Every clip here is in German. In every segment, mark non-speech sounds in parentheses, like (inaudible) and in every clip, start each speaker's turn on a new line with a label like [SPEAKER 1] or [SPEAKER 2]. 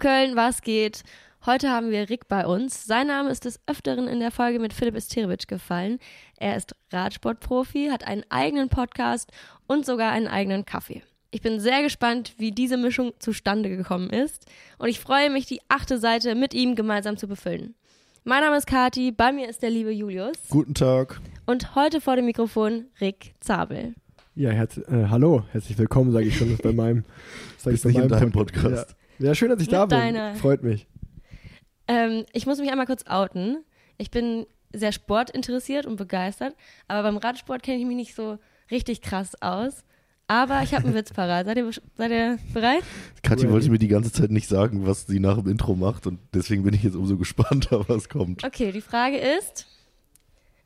[SPEAKER 1] Hallo Köln, was geht? Heute haben wir Rick bei uns. Sein Name ist des Öfteren in der Folge mit Philipp Isterewitsch gefallen. Er ist Radsportprofi, hat einen eigenen Podcast und sogar einen eigenen Kaffee. Ich bin sehr gespannt, wie diese Mischung zustande gekommen ist und ich freue mich, die achte Seite mit ihm gemeinsam zu befüllen. Mein Name ist Kati, bei mir ist der liebe Julius.
[SPEAKER 2] Guten Tag.
[SPEAKER 1] Und heute vor dem Mikrofon Rick Zabel.
[SPEAKER 3] Ja, herz äh, hallo, herzlich willkommen, sage ich schon bei meinem,
[SPEAKER 2] sag ich bei meinem in Pod Podcast.
[SPEAKER 3] Ja. schön, dass ich da bin.
[SPEAKER 1] Deiner.
[SPEAKER 3] Freut mich.
[SPEAKER 1] Ähm, ich muss mich einmal kurz outen. Ich bin sehr sportinteressiert und begeistert, aber beim Radsport kenne ich mich nicht so richtig krass aus. Aber ich habe einen (laughs) Witz parat. Seid ihr, seid ihr bereit?
[SPEAKER 2] Kathi wollte mir die ganze Zeit nicht sagen, was sie nach dem Intro macht und deswegen bin ich jetzt umso gespannter, (laughs) was kommt.
[SPEAKER 1] Okay, die Frage ist,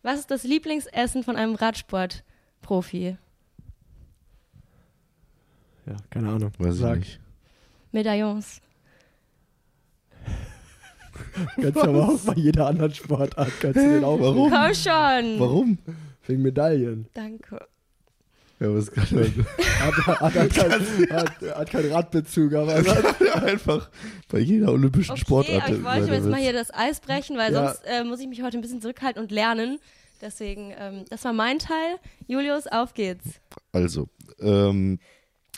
[SPEAKER 1] was ist das Lieblingsessen von einem Radsportprofi?
[SPEAKER 3] Ja, keine Ahnung.
[SPEAKER 2] Weiß Sag. ich nicht.
[SPEAKER 1] Medaillons.
[SPEAKER 3] Kannst du aber auch bei jeder anderen Sportart kannst du den auch.
[SPEAKER 2] Warum?
[SPEAKER 1] Komm schon.
[SPEAKER 2] Warum?
[SPEAKER 3] Wegen Medaillen.
[SPEAKER 1] Danke.
[SPEAKER 2] Ja, was kann
[SPEAKER 3] hat, hat, hat, kein, hat, hat keinen Radbezug, aber
[SPEAKER 2] einfach bei jeder olympischen
[SPEAKER 1] okay,
[SPEAKER 2] Sportart.
[SPEAKER 1] Aber ich wollte jetzt mal hier das Eis brechen, weil ja. sonst äh, muss ich mich heute ein bisschen zurückhalten und lernen. Deswegen, ähm, das war mein Teil. Julius, auf geht's.
[SPEAKER 2] Also, ähm,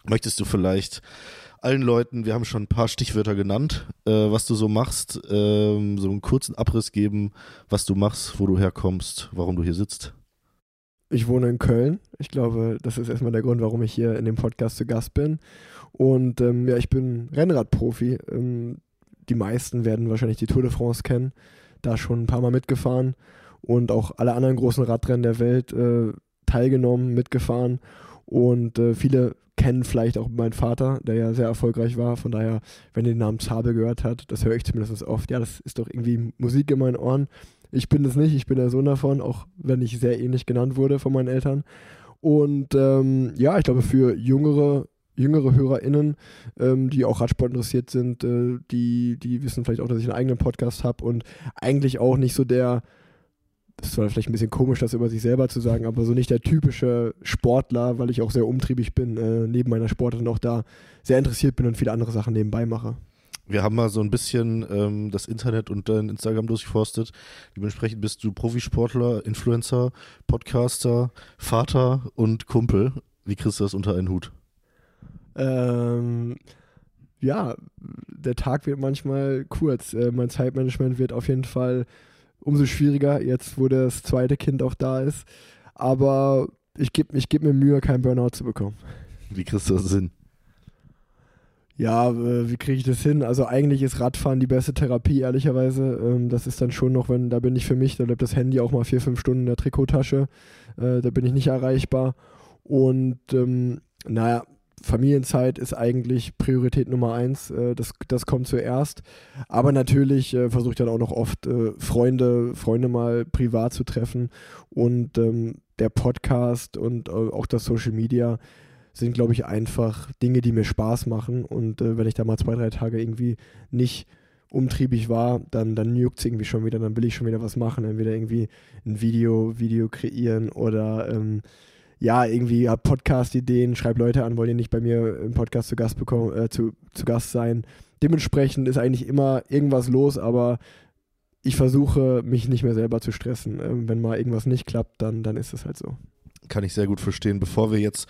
[SPEAKER 2] möchtest du vielleicht allen Leuten, wir haben schon ein paar Stichwörter genannt, äh, was du so machst, ähm, so einen kurzen Abriss geben, was du machst, wo du herkommst, warum du hier sitzt?
[SPEAKER 3] Ich wohne in Köln. Ich glaube, das ist erstmal der Grund, warum ich hier in dem Podcast zu Gast bin. Und ähm, ja, ich bin Rennradprofi. Ähm, die meisten werden wahrscheinlich die Tour de France kennen. Da schon ein paar Mal mitgefahren und auch alle anderen großen Radrennen der Welt äh, teilgenommen, mitgefahren. Und äh, viele kennen vielleicht auch meinen Vater, der ja sehr erfolgreich war. Von daher, wenn ihr den Namen Zabel gehört habt, das höre ich zumindest oft. Ja, das ist doch irgendwie Musik in meinen Ohren. Ich bin es nicht, ich bin der Sohn davon, auch wenn ich sehr ähnlich genannt wurde von meinen Eltern. Und ähm, ja, ich glaube, für jüngere, jüngere HörerInnen, ähm, die auch Radsport interessiert sind, äh, die, die wissen vielleicht auch, dass ich einen eigenen Podcast habe und eigentlich auch nicht so der, das war vielleicht ein bisschen komisch, das über sich selber zu sagen, aber so nicht der typische Sportler, weil ich auch sehr umtriebig bin, äh, neben meiner Sportart und auch da sehr interessiert bin und viele andere Sachen nebenbei mache.
[SPEAKER 2] Wir haben mal so ein bisschen ähm, das Internet und dein Instagram durchforstet. Dementsprechend bist du Profisportler, Influencer, Podcaster, Vater und Kumpel. Wie kriegst du das unter einen Hut?
[SPEAKER 3] Ähm, ja, der Tag wird manchmal kurz. Äh, mein Zeitmanagement wird auf jeden Fall umso schwieriger, jetzt wo das zweite Kind auch da ist. Aber ich gebe ich geb mir Mühe, keinen Burnout zu bekommen.
[SPEAKER 2] Wie kriegst du das hin?
[SPEAKER 3] Ja, äh, wie kriege ich das hin? Also eigentlich ist Radfahren die beste Therapie, ehrlicherweise. Ähm, das ist dann schon noch, wenn, da bin ich für mich, da bleibt das Handy auch mal vier, fünf Stunden in der Trikottasche. Äh, da bin ich nicht erreichbar. Und ähm, naja, Familienzeit ist eigentlich Priorität Nummer eins. Äh, das, das kommt zuerst. Aber natürlich äh, versuche ich dann auch noch oft äh, Freunde, Freunde mal privat zu treffen. Und ähm, der Podcast und äh, auch das Social Media sind, glaube ich, einfach Dinge, die mir Spaß machen. Und äh, wenn ich da mal zwei, drei Tage irgendwie nicht umtriebig war, dann, dann juckt es irgendwie schon wieder, dann will ich schon wieder was machen. Entweder irgendwie ein Video, Video kreieren oder ähm, ja, irgendwie ja, Podcast-Ideen, schreib Leute an, wollt ihr nicht bei mir im Podcast zu Gast bekommen, äh, zu, zu Gast sein. Dementsprechend ist eigentlich immer irgendwas los, aber ich versuche, mich nicht mehr selber zu stressen. Ähm, wenn mal irgendwas nicht klappt, dann, dann ist es halt so.
[SPEAKER 2] Kann ich sehr gut verstehen. Bevor wir jetzt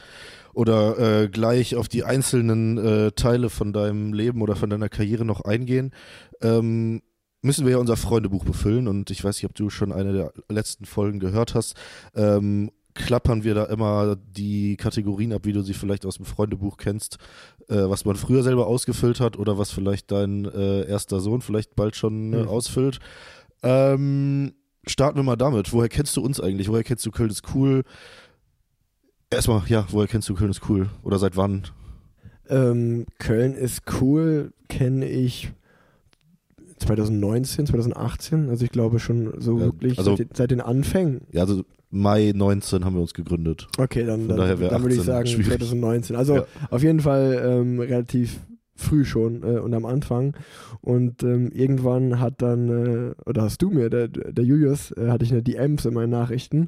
[SPEAKER 2] oder äh, gleich auf die einzelnen äh, Teile von deinem Leben oder von deiner Karriere noch eingehen, ähm, müssen wir ja unser Freundebuch befüllen und ich weiß nicht, ob du schon eine der letzten Folgen gehört hast. Ähm, klappern wir da immer die Kategorien ab, wie du sie vielleicht aus dem Freundebuch kennst, äh, was man früher selber ausgefüllt hat oder was vielleicht dein äh, erster Sohn vielleicht bald schon äh, mhm. ausfüllt. Ähm, starten wir mal damit. Woher kennst du uns eigentlich? Woher kennst du Köln ist cool? Erstmal, ja, woher kennst du Köln ist cool? Oder seit wann?
[SPEAKER 3] Ähm, Köln ist cool, kenne ich 2019, 2018. Also ich glaube schon so ja, wirklich also, seit, seit, den Anfängen.
[SPEAKER 2] Ja, also Mai 19 haben wir uns gegründet.
[SPEAKER 3] Okay, dann, dann, dann würde ich sagen schwierig. 2019. Also ja. auf jeden Fall ähm, relativ früh schon äh, und am Anfang. Und ähm, irgendwann hat dann, äh, oder hast du mir, der, der Julius, äh, hatte ich eine DMs in meinen Nachrichten,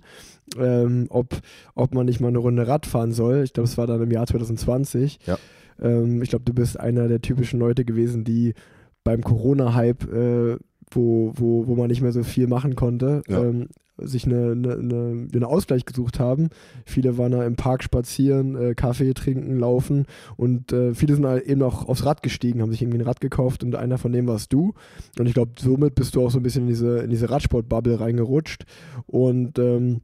[SPEAKER 3] ähm, ob, ob man nicht mal eine Runde Rad fahren soll. Ich glaube, es war dann im Jahr 2020.
[SPEAKER 2] Ja.
[SPEAKER 3] Ähm, ich glaube, du bist einer der typischen Leute gewesen, die beim Corona-Hype, äh, wo, wo, wo man nicht mehr so viel machen konnte,
[SPEAKER 2] Ja.
[SPEAKER 3] ähm, sich eine, eine, eine, einen Ausgleich gesucht haben. Viele waren da im Park spazieren, äh, Kaffee trinken, laufen und äh, viele sind halt eben auch aufs Rad gestiegen, haben sich irgendwie ein Rad gekauft und einer von denen warst du. Und ich glaube, somit bist du auch so ein bisschen in diese, in diese Radsport-Bubble reingerutscht und ähm,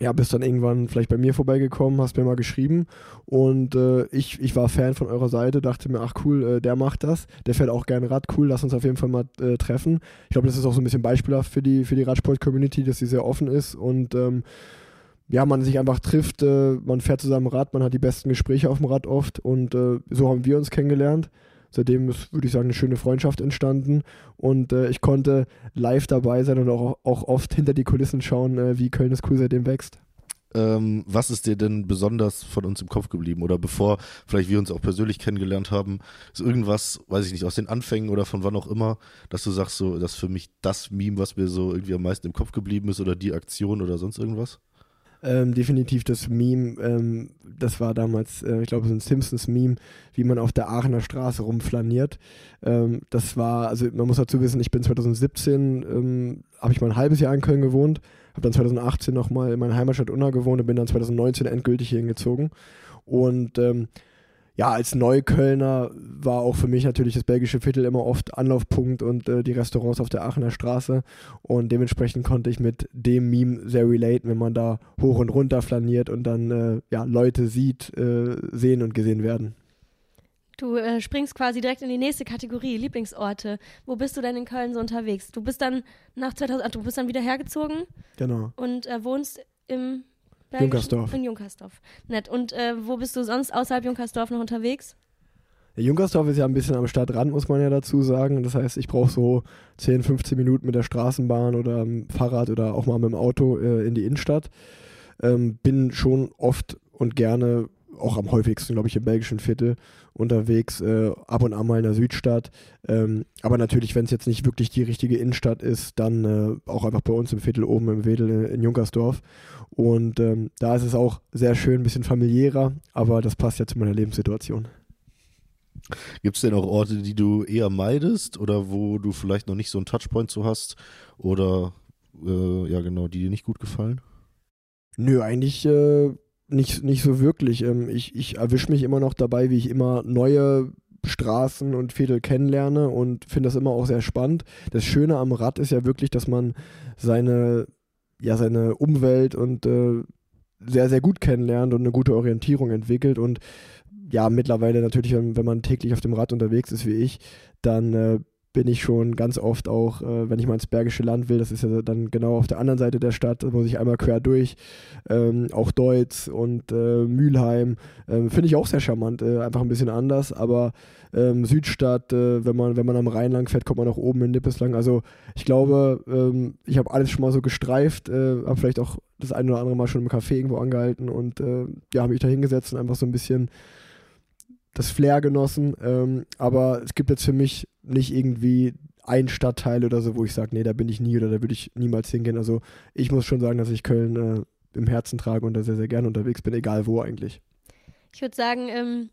[SPEAKER 3] ja, bist dann irgendwann vielleicht bei mir vorbeigekommen, hast mir mal geschrieben und äh, ich, ich war Fan von eurer Seite, dachte mir, ach cool, äh, der macht das, der fährt auch gerne Rad, cool, lass uns auf jeden Fall mal äh, treffen. Ich glaube, das ist auch so ein bisschen beispielhaft für die, für die Radsport-Community, dass sie sehr offen ist und ähm, ja, man sich einfach trifft, äh, man fährt zusammen Rad, man hat die besten Gespräche auf dem Rad oft und äh, so haben wir uns kennengelernt. Seitdem ist, würde ich sagen, eine schöne Freundschaft entstanden und äh, ich konnte live dabei sein und auch, auch oft hinter die Kulissen schauen, äh, wie Köln ist cool seitdem wächst.
[SPEAKER 2] Ähm, was ist dir denn besonders von uns im Kopf geblieben? Oder bevor vielleicht wir uns auch persönlich kennengelernt haben, ist irgendwas, weiß ich nicht, aus den Anfängen oder von wann auch immer, dass du sagst, so, das ist für mich das Meme, was mir so irgendwie am meisten im Kopf geblieben ist oder die Aktion oder sonst irgendwas?
[SPEAKER 3] Ähm, definitiv das Meme, ähm, das war damals, äh, ich glaube, so ein Simpsons-Meme, wie man auf der Aachener Straße rumflaniert. Ähm, das war, also man muss dazu wissen, ich bin 2017, ähm, habe ich mal ein halbes Jahr in Köln gewohnt, habe dann 2018 nochmal in meiner Heimatstadt Unna gewohnt und bin dann 2019 endgültig hier hingezogen. Und ähm, ja, als Neuköllner war auch für mich natürlich das belgische Viertel immer oft Anlaufpunkt und äh, die Restaurants auf der Aachener Straße. Und dementsprechend konnte ich mit dem Meme sehr relaten, wenn man da hoch und runter flaniert und dann äh, ja, Leute sieht, äh, sehen und gesehen werden.
[SPEAKER 1] Du äh, springst quasi direkt in die nächste Kategorie, Lieblingsorte. Wo bist du denn in Köln so unterwegs? Du bist dann nach 2000, ach, du bist dann wieder hergezogen
[SPEAKER 3] Genau.
[SPEAKER 1] und äh, wohnst im
[SPEAKER 3] Junkersdorf.
[SPEAKER 1] In Junkersdorf. Nett. Und äh, wo bist du sonst außerhalb Junkersdorf noch unterwegs?
[SPEAKER 3] Ja, Junkersdorf ist ja ein bisschen am Stadtrand, muss man ja dazu sagen. Das heißt, ich brauche so 10, 15 Minuten mit der Straßenbahn oder dem Fahrrad oder auch mal mit dem Auto äh, in die Innenstadt. Ähm, bin schon oft und gerne, auch am häufigsten, glaube ich, im belgischen Viertel unterwegs, äh, ab und an mal in der Südstadt. Ähm, aber natürlich, wenn es jetzt nicht wirklich die richtige Innenstadt ist, dann äh, auch einfach bei uns im Viertel oben im Wedel äh, in Junkersdorf. Und ähm, da ist es auch sehr schön, ein bisschen familiärer, aber das passt ja zu meiner Lebenssituation.
[SPEAKER 2] Gibt es denn auch Orte, die du eher meidest oder wo du vielleicht noch nicht so einen Touchpoint zu hast oder äh, ja genau, die dir nicht gut gefallen?
[SPEAKER 3] Nö, eigentlich äh, nicht, nicht so wirklich. Ähm, ich ich erwische mich immer noch dabei, wie ich immer neue Straßen und Viertel kennenlerne und finde das immer auch sehr spannend. Das Schöne am Rad ist ja wirklich, dass man seine, ja, seine Umwelt und äh, sehr, sehr gut kennenlernt und eine gute Orientierung entwickelt und ja, mittlerweile natürlich, wenn, man täglich auf dem Rad unterwegs ist wie ich, dann äh, bin ich schon ganz oft auch, äh, wenn ich mal ins Bergische Land will, das ist ja dann genau auf der anderen Seite der Stadt, muss ich einmal quer durch, ähm, auch Deutz und äh, Mülheim, ähm, finde ich auch sehr charmant, äh, einfach ein bisschen anders, aber ähm, Südstadt, äh, wenn man wenn man am Rhein lang fährt, kommt man auch oben in Nippes lang, also ich glaube, ähm, ich habe alles schon mal so gestreift, äh, habe vielleicht auch das eine oder andere Mal schon im Café irgendwo angehalten und äh, ja, habe mich da hingesetzt und einfach so ein bisschen das Flair genossen. Ähm, aber es gibt jetzt für mich nicht irgendwie einen Stadtteil oder so, wo ich sage, nee, da bin ich nie oder da würde ich niemals hingehen. Also ich muss schon sagen, dass ich Köln äh, im Herzen trage und da sehr, sehr gerne unterwegs bin, egal wo eigentlich.
[SPEAKER 1] Ich würde sagen, ähm,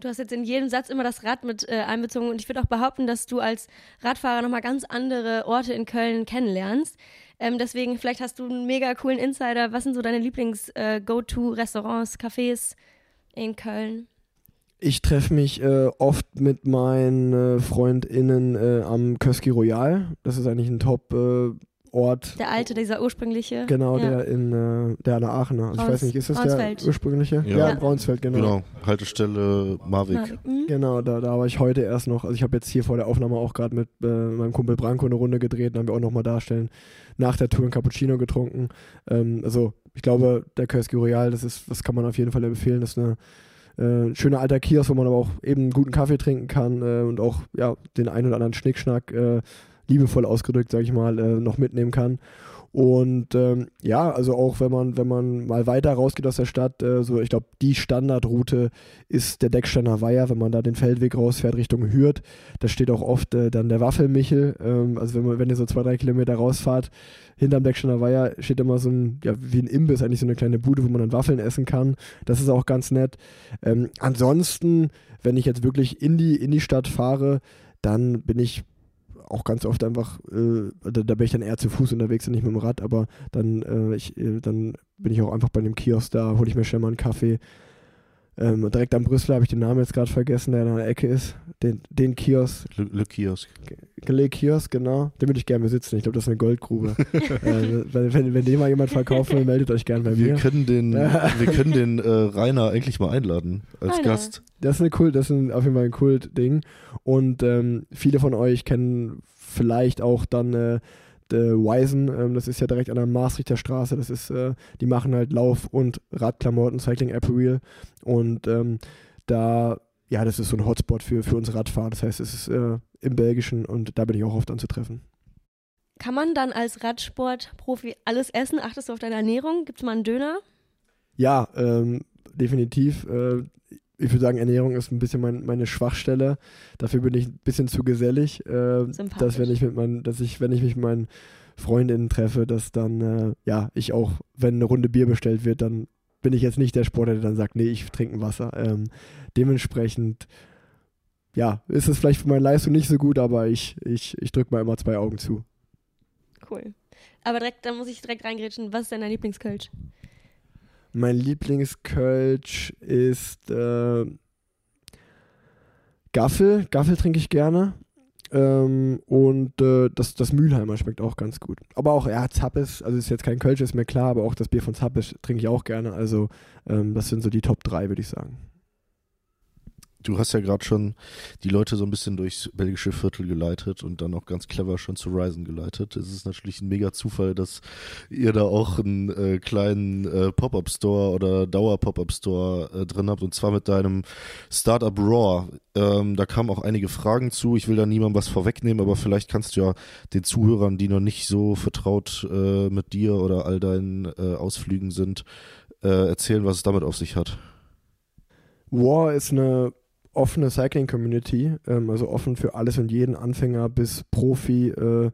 [SPEAKER 1] du hast jetzt in jedem Satz immer das Rad mit äh, einbezogen und ich würde auch behaupten, dass du als Radfahrer nochmal ganz andere Orte in Köln kennenlernst. Ähm, deswegen, vielleicht hast du einen mega coolen Insider. Was sind so deine Lieblings-Go-To-Restaurants, Cafés in Köln?
[SPEAKER 3] Ich treffe mich äh, oft mit meinen äh, FreundInnen äh, am Köski Royal. Das ist eigentlich ein Top-Ort.
[SPEAKER 1] Der alte, dieser ursprüngliche.
[SPEAKER 3] Genau,
[SPEAKER 1] ja.
[SPEAKER 3] der in äh, der an der Aachener. Also ich weiß nicht, ist das
[SPEAKER 1] Braunsfeld.
[SPEAKER 3] der ursprüngliche?
[SPEAKER 2] Ja.
[SPEAKER 3] Ja,
[SPEAKER 1] Ja.
[SPEAKER 3] Braunsfeld, genau.
[SPEAKER 2] Genau, Haltestelle Marwig.
[SPEAKER 1] Marvik. Mhm.
[SPEAKER 3] Genau, da, da war ich heute erst noch, also ich habe jetzt hier vor der Aufnahme auch gerade mit äh, meinem Kumpel Branko eine Runde gedreht, dann haben wir auch nochmal darstellen, nach der Tour ein Cappuccino getrunken. Ähm, also ich glaube, der Köski Royal, das ist, das kann man auf jeden Fall empfehlen, das ist eine äh, schöne alter Kiosk, wo man aber auch eben guten Kaffee trinken kann äh, und auch ja, den einen oder anderen Schnickschnack, äh, liebevoll ausgedrückt, sage ich mal, äh, noch mitnehmen kann. Und ähm, ja, also auch wenn man, wenn man mal weiter rausgeht aus der Stadt, äh, so ich glaube, die Standardroute ist der Decksteiner Weiher, wenn man da den Feldweg rausfährt Richtung Hürth. Da steht auch oft äh, dann der Waffelmichel. Ähm, also wenn, man, wenn ihr so zwei, drei Kilometer rausfahrt, hinterm Decksteiner Weiher steht immer so ein, ja, wie ein Imbiss, eigentlich so eine kleine Bude, wo man dann Waffeln essen kann. Das ist auch ganz nett. Ähm, ansonsten, wenn ich jetzt wirklich in die, in die Stadt fahre, dann bin ich auch ganz oft einfach, äh, da, da, bin ich dann eher zu Fuß unterwegs und nicht mit dem Rad, aber dann, äh, ich, äh, dann bin ich auch einfach bei dem Kiosk da, hole ich mir schnell mal einen Kaffee, ähm, direkt am Brüssel habe ich den Namen jetzt gerade vergessen, der in der Ecke ist. Den, den Kiosk.
[SPEAKER 2] Le, Le Kiosk.
[SPEAKER 3] Le Kiosk, genau. Den würde ich gerne besitzen. Ich glaube, das ist eine Goldgrube. (laughs) äh, wenn, wenn, wenn den mal jemand verkaufen will, meldet euch gerne bei
[SPEAKER 2] wir
[SPEAKER 3] mir.
[SPEAKER 2] Können den, (laughs) wir können den äh, Rainer eigentlich mal einladen als Rainer. Gast.
[SPEAKER 3] Das ist, eine cool, das ist auf jeden Fall ein cooles Ding. Und ähm, viele von euch kennen vielleicht auch dann äh, äh, Wisen, ähm, das ist ja direkt an der Maastrichter Straße, das ist, äh, die machen halt Lauf- und Radklamotten, Cycling Apparel und ähm, da, ja, das ist so ein Hotspot für, für uns Radfahrer, das heißt, es ist äh, im Belgischen und da bin ich auch oft anzutreffen.
[SPEAKER 1] Kann man dann als Radsportprofi alles essen? Achtest du auf deine Ernährung? Gibt es mal einen Döner?
[SPEAKER 3] Ja, ähm, definitiv. Äh, ich würde sagen, Ernährung ist ein bisschen mein, meine Schwachstelle. Dafür bin ich ein bisschen zu gesellig. Äh, dass wenn ich mit mein, dass ich, wenn ich mich mit meinen Freundinnen treffe, dass dann, äh, ja, ich auch, wenn eine Runde Bier bestellt wird, dann bin ich jetzt nicht der Sportler, der dann sagt, nee, ich trinke ein Wasser. Ähm, dementsprechend, ja, ist es vielleicht für meine Leistung nicht so gut, aber ich, ich, ich drücke mal immer zwei Augen zu.
[SPEAKER 1] Cool. Aber direkt, da muss ich direkt reingrätschen. Was ist denn dein Lieblingskölsch?
[SPEAKER 3] Mein Lieblingskölsch ist äh, Gaffel. Gaffel trinke ich gerne. Ähm, und äh, das, das Mülheimer schmeckt auch ganz gut. Aber auch, ja, Zappes, also ist jetzt kein Kölsch, ist mir klar, aber auch das Bier von Zappes trinke ich auch gerne. Also ähm, das sind so die Top 3, würde ich sagen.
[SPEAKER 2] Du hast ja gerade schon die Leute so ein bisschen durchs belgische Viertel geleitet und dann auch ganz clever schon zu Ryzen geleitet. Es ist natürlich ein mega Zufall, dass ihr da auch einen äh, kleinen äh, Pop-Up-Store oder Dauer-Pop-Up-Store äh, drin habt und zwar mit deinem Startup Raw. Ähm, da kamen auch einige Fragen zu. Ich will da niemandem was vorwegnehmen, aber vielleicht kannst du ja den Zuhörern, die noch nicht so vertraut äh, mit dir oder all deinen äh, Ausflügen sind, äh, erzählen, was es damit auf sich hat.
[SPEAKER 3] War ist eine offene Cycling-Community, ähm, also offen für alles und jeden, Anfänger bis Profi. Äh,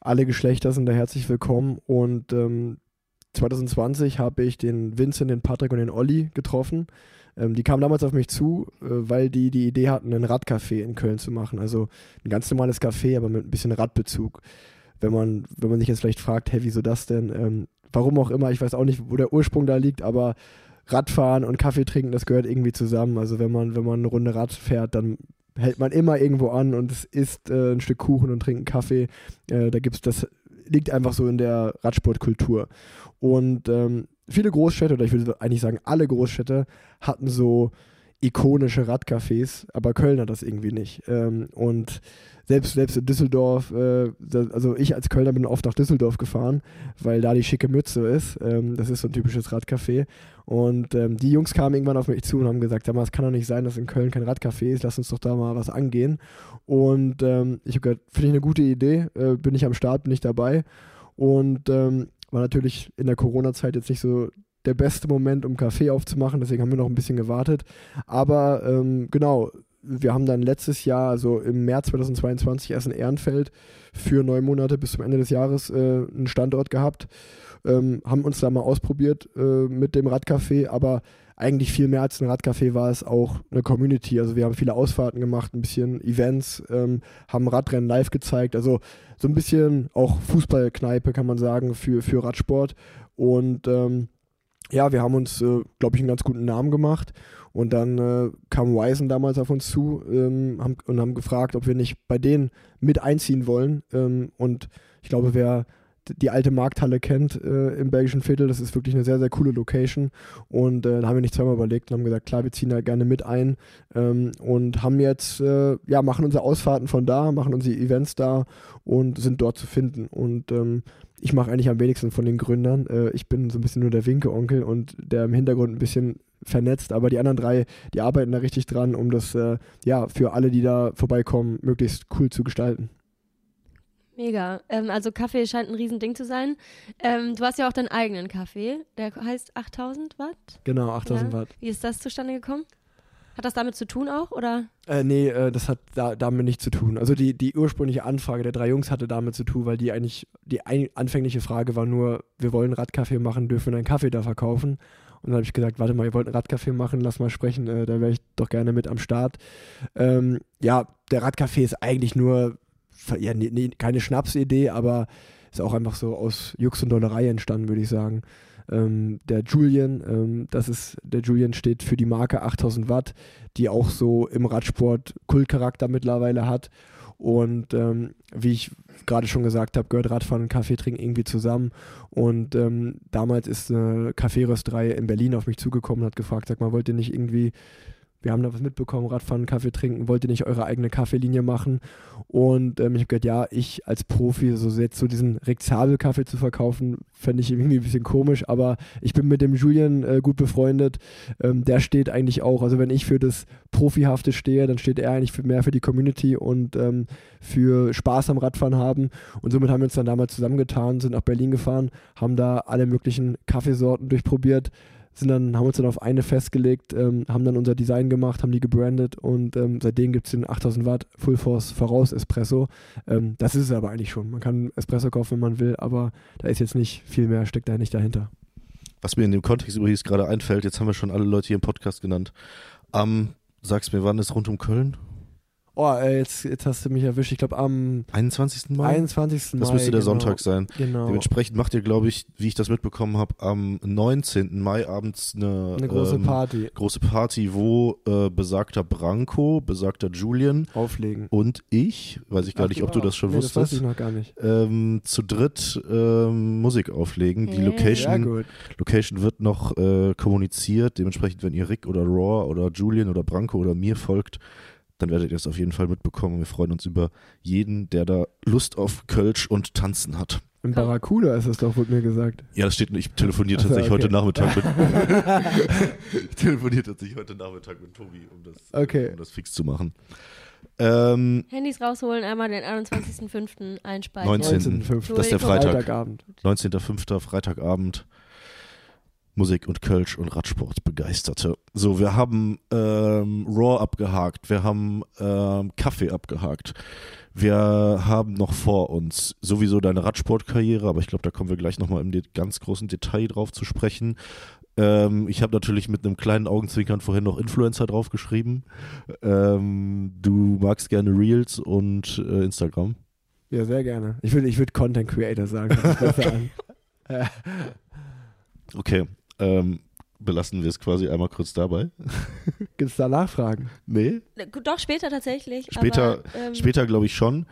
[SPEAKER 3] alle Geschlechter sind da herzlich willkommen und ähm, 2020 habe ich den Vincent, den Patrick und den Olli getroffen. Ähm, die kamen damals auf mich zu, äh, weil die die Idee hatten, ein Radcafé in Köln zu machen. Also ein ganz normales Café, aber mit ein bisschen Radbezug. Wenn man, wenn man sich jetzt vielleicht fragt, hey, wieso das denn? Ähm, warum auch immer, ich weiß auch nicht, wo der Ursprung da liegt, aber Radfahren und Kaffee trinken, das gehört irgendwie zusammen. Also wenn man, wenn man eine Runde Rad fährt, dann hält man immer irgendwo an und es isst äh, ein Stück Kuchen und trinkt einen Kaffee. Äh, da gibt's das liegt einfach so in der Radsportkultur. Und ähm, viele Großstädte, oder ich würde eigentlich sagen, alle Großstädte hatten so ikonische Radcafés, aber Köln hat das irgendwie nicht. Ähm, und selbst, selbst in Düsseldorf, äh, also ich als Kölner bin oft nach Düsseldorf gefahren, weil da die schicke Mütze ist. Ähm, das ist so ein typisches Radcafé. Und ähm, die Jungs kamen irgendwann auf mich zu und haben gesagt, sag mal, es kann doch nicht sein, dass in Köln kein Radcafé ist, lass uns doch da mal was angehen. Und ähm, ich habe gesagt, finde ich eine gute Idee, äh, bin ich am Start, bin ich dabei. Und ähm, war natürlich in der Corona-Zeit jetzt nicht so der beste Moment, um Kaffee aufzumachen, deswegen haben wir noch ein bisschen gewartet. Aber ähm, genau, wir haben dann letztes Jahr, also im März 2022, erst in Ehrenfeld für neun Monate bis zum Ende des Jahres äh, einen Standort gehabt. Ähm, haben uns da mal ausprobiert äh, mit dem Radcafé, aber eigentlich viel mehr als ein Radcafé war es auch eine Community. Also wir haben viele Ausfahrten gemacht, ein bisschen Events, ähm, haben Radrennen live gezeigt, also so ein bisschen auch Fußballkneipe kann man sagen für, für Radsport. Und ähm, ja, wir haben uns, äh, glaube ich, einen ganz guten Namen gemacht. Und dann äh, kam Wisen damals auf uns zu ähm, haben, und haben gefragt, ob wir nicht bei denen mit einziehen wollen. Ähm, und ich glaube, wer die alte Markthalle kennt äh, im belgischen Viertel, das ist wirklich eine sehr, sehr coole Location. Und äh, da haben wir nicht zweimal überlegt und haben gesagt, klar, wir ziehen da gerne mit ein. Ähm, und haben jetzt, äh, ja, machen unsere Ausfahrten von da, machen unsere Events da und sind dort zu finden. Und ähm, ich mache eigentlich am wenigsten von den Gründern. Äh, ich bin so ein bisschen nur der Winke-Onkel und der im Hintergrund ein bisschen vernetzt, aber die anderen drei, die arbeiten da richtig dran, um das äh, ja für alle, die da vorbeikommen, möglichst cool zu gestalten.
[SPEAKER 1] Mega. Ähm, also Kaffee scheint ein Riesending zu sein. Ähm, du hast ja auch deinen eigenen Kaffee, der heißt 8000 Watt.
[SPEAKER 3] Genau, 8000 ja. Watt.
[SPEAKER 1] Wie ist das zustande gekommen? Hat das damit zu tun auch, oder?
[SPEAKER 3] Äh, nee, äh, das hat da, damit nichts zu tun. Also die, die ursprüngliche Anfrage der drei Jungs hatte damit zu tun, weil die eigentlich, die ein, anfängliche Frage war nur, wir wollen Radkaffee machen, dürfen wir einen Kaffee da verkaufen? Und dann habe ich gesagt, warte mal, ihr wollt ein Radcafé machen, lass mal sprechen, äh, da wäre ich doch gerne mit am Start. Ähm, ja, der Radcafé ist eigentlich nur, ja, nee, nee, keine Schnapsidee, aber ist auch einfach so aus Jux und Dollerei entstanden, würde ich sagen. Ähm, der Julian, ähm, das ist, der Julian steht für die Marke 8000 Watt, die auch so im Radsport Kultcharakter mittlerweile hat. Und ähm, wie ich gerade schon gesagt habe, gehört Radfahren und Kaffee trinken irgendwie zusammen. Und ähm, damals ist eine Kaffeerösterei in Berlin auf mich zugekommen und hat gefragt, sag mal, wollt ihr nicht irgendwie wir haben da was mitbekommen, Radfahren, Kaffee trinken, wollt ihr nicht eure eigene Kaffeelinie machen? Und ähm, ich habe gesagt, ja, ich als Profi, so jetzt so diesen Rexabel-Kaffee zu verkaufen, fände ich irgendwie ein bisschen komisch, aber ich bin mit dem Julian äh, gut befreundet. Ähm, der steht eigentlich auch, also wenn ich für das Profihafte stehe, dann steht er eigentlich für mehr für die Community und ähm, für Spaß am Radfahren haben. Und somit haben wir uns dann damals zusammengetan, sind nach Berlin gefahren, haben da alle möglichen Kaffeesorten durchprobiert sind dann, haben uns dann auf eine festgelegt, ähm, haben dann unser Design gemacht, haben die gebrandet und ähm, seitdem gibt es den 8000 Watt Full Force Voraus Espresso. Ähm, das ist es aber eigentlich schon. Man kann Espresso kaufen, wenn man will, aber da ist jetzt nicht viel mehr, steckt da nicht dahinter.
[SPEAKER 2] Was mir in dem Kontext übrigens gerade einfällt, jetzt haben wir schon alle Leute hier im Podcast genannt. Ähm, sagst mir, wann ist rund um Köln?
[SPEAKER 3] Oh, jetzt, jetzt hast du mich erwischt. Ich glaube am
[SPEAKER 2] 21. Mai.
[SPEAKER 3] 21. Mai.
[SPEAKER 2] Das müsste der
[SPEAKER 3] genau.
[SPEAKER 2] Sonntag sein.
[SPEAKER 3] Genau.
[SPEAKER 2] Dementsprechend macht ihr, glaube ich, wie ich das mitbekommen habe, am 19. Mai abends eine,
[SPEAKER 3] Eine große
[SPEAKER 2] ähm,
[SPEAKER 3] Party.
[SPEAKER 2] große Party, wo äh, besagter Branko, besagter Julian
[SPEAKER 3] Auflegen.
[SPEAKER 2] und ich, weiß ich gar nicht, ob du das schon
[SPEAKER 3] nee, Das weiß ich
[SPEAKER 2] wusstest,
[SPEAKER 3] noch gar nicht.
[SPEAKER 2] ähm, zu dritt ähm, Musik auflegen. Die.
[SPEAKER 3] Sehr
[SPEAKER 2] Location,
[SPEAKER 3] gut.
[SPEAKER 2] Location wird noch äh, kommuniziert. Dementsprechend, wenn ihr Rick oder Raw oder Julian oder Branko oder mir folgt, dann werdet ihr es auf jeden Fall mitbekommen. Wir freuen uns über jeden, der da Lust auf Kölsch und Tanzen hat.
[SPEAKER 3] Im Barracuda ist es doch, wurde mir gesagt.
[SPEAKER 2] Ja, das steht, ich telefoniere tatsächlich
[SPEAKER 3] okay.
[SPEAKER 2] heute Nachmittag mit. (laughs) ich telefoniere tatsächlich heute Nachmittag mit Tobi, um das,
[SPEAKER 3] Okay.
[SPEAKER 2] um das fix zu machen. Ähm,
[SPEAKER 1] Handys rausholen, einmal den 21.05. einspeichern.
[SPEAKER 2] 19.
[SPEAKER 3] 19.05.
[SPEAKER 2] Das ist der Freitag.
[SPEAKER 3] Freitagabend.
[SPEAKER 2] 19.05. Freitagabend. Musik und Kölsch und Radsport begeisterte. So, wir haben ähm, Raw abgehakt, wir haben ähm, Kaffee abgehakt. Wir haben noch vor uns sowieso deine Radsportkarriere, aber ich glaube, da kommen wir gleich nochmal im ganz großen Detail drauf zu sprechen. Ähm, ich habe natürlich mit einem kleinen Augenzwinkern vorhin noch Influencer draufgeschrieben. Ähm, du magst gerne Reels und äh, Instagram.
[SPEAKER 3] Ja, sehr gerne. Ich würde ich würd Content Creator sagen. (laughs)
[SPEAKER 2] Okay, ähm, belassen wir es quasi einmal kurz dabei. (laughs)
[SPEAKER 3] Gibt es da Nachfragen?
[SPEAKER 2] Nee,
[SPEAKER 1] Doch, später tatsächlich.
[SPEAKER 2] Später-
[SPEAKER 1] aber, ähm,
[SPEAKER 2] später glaube ich schon.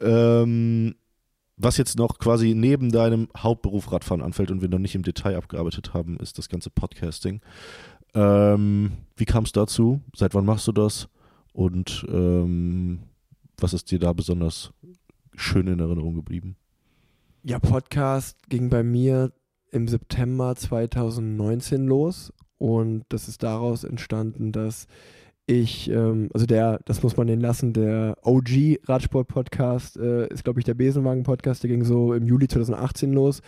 [SPEAKER 2] Ähm, was jetzt noch quasi neben deinem Hauptberuf Radfahren anfällt und wir noch nicht im Detail abgearbeitet haben, ist das ganze Podcasting. Ähm, wie kam es dazu? Seit wann machst du das? Und ähm, was ist dir da besonders schön in Erinnerung geblieben?
[SPEAKER 3] Ja, Podcast ging bei mir im September 2019 los und das ist daraus entstanden, dass ich, ähm, also der, das muss man den lassen, der OG Radsport-Podcast äh, ist, glaube ich, der Besenwagen-Podcast, der ging so im Juli 2018 los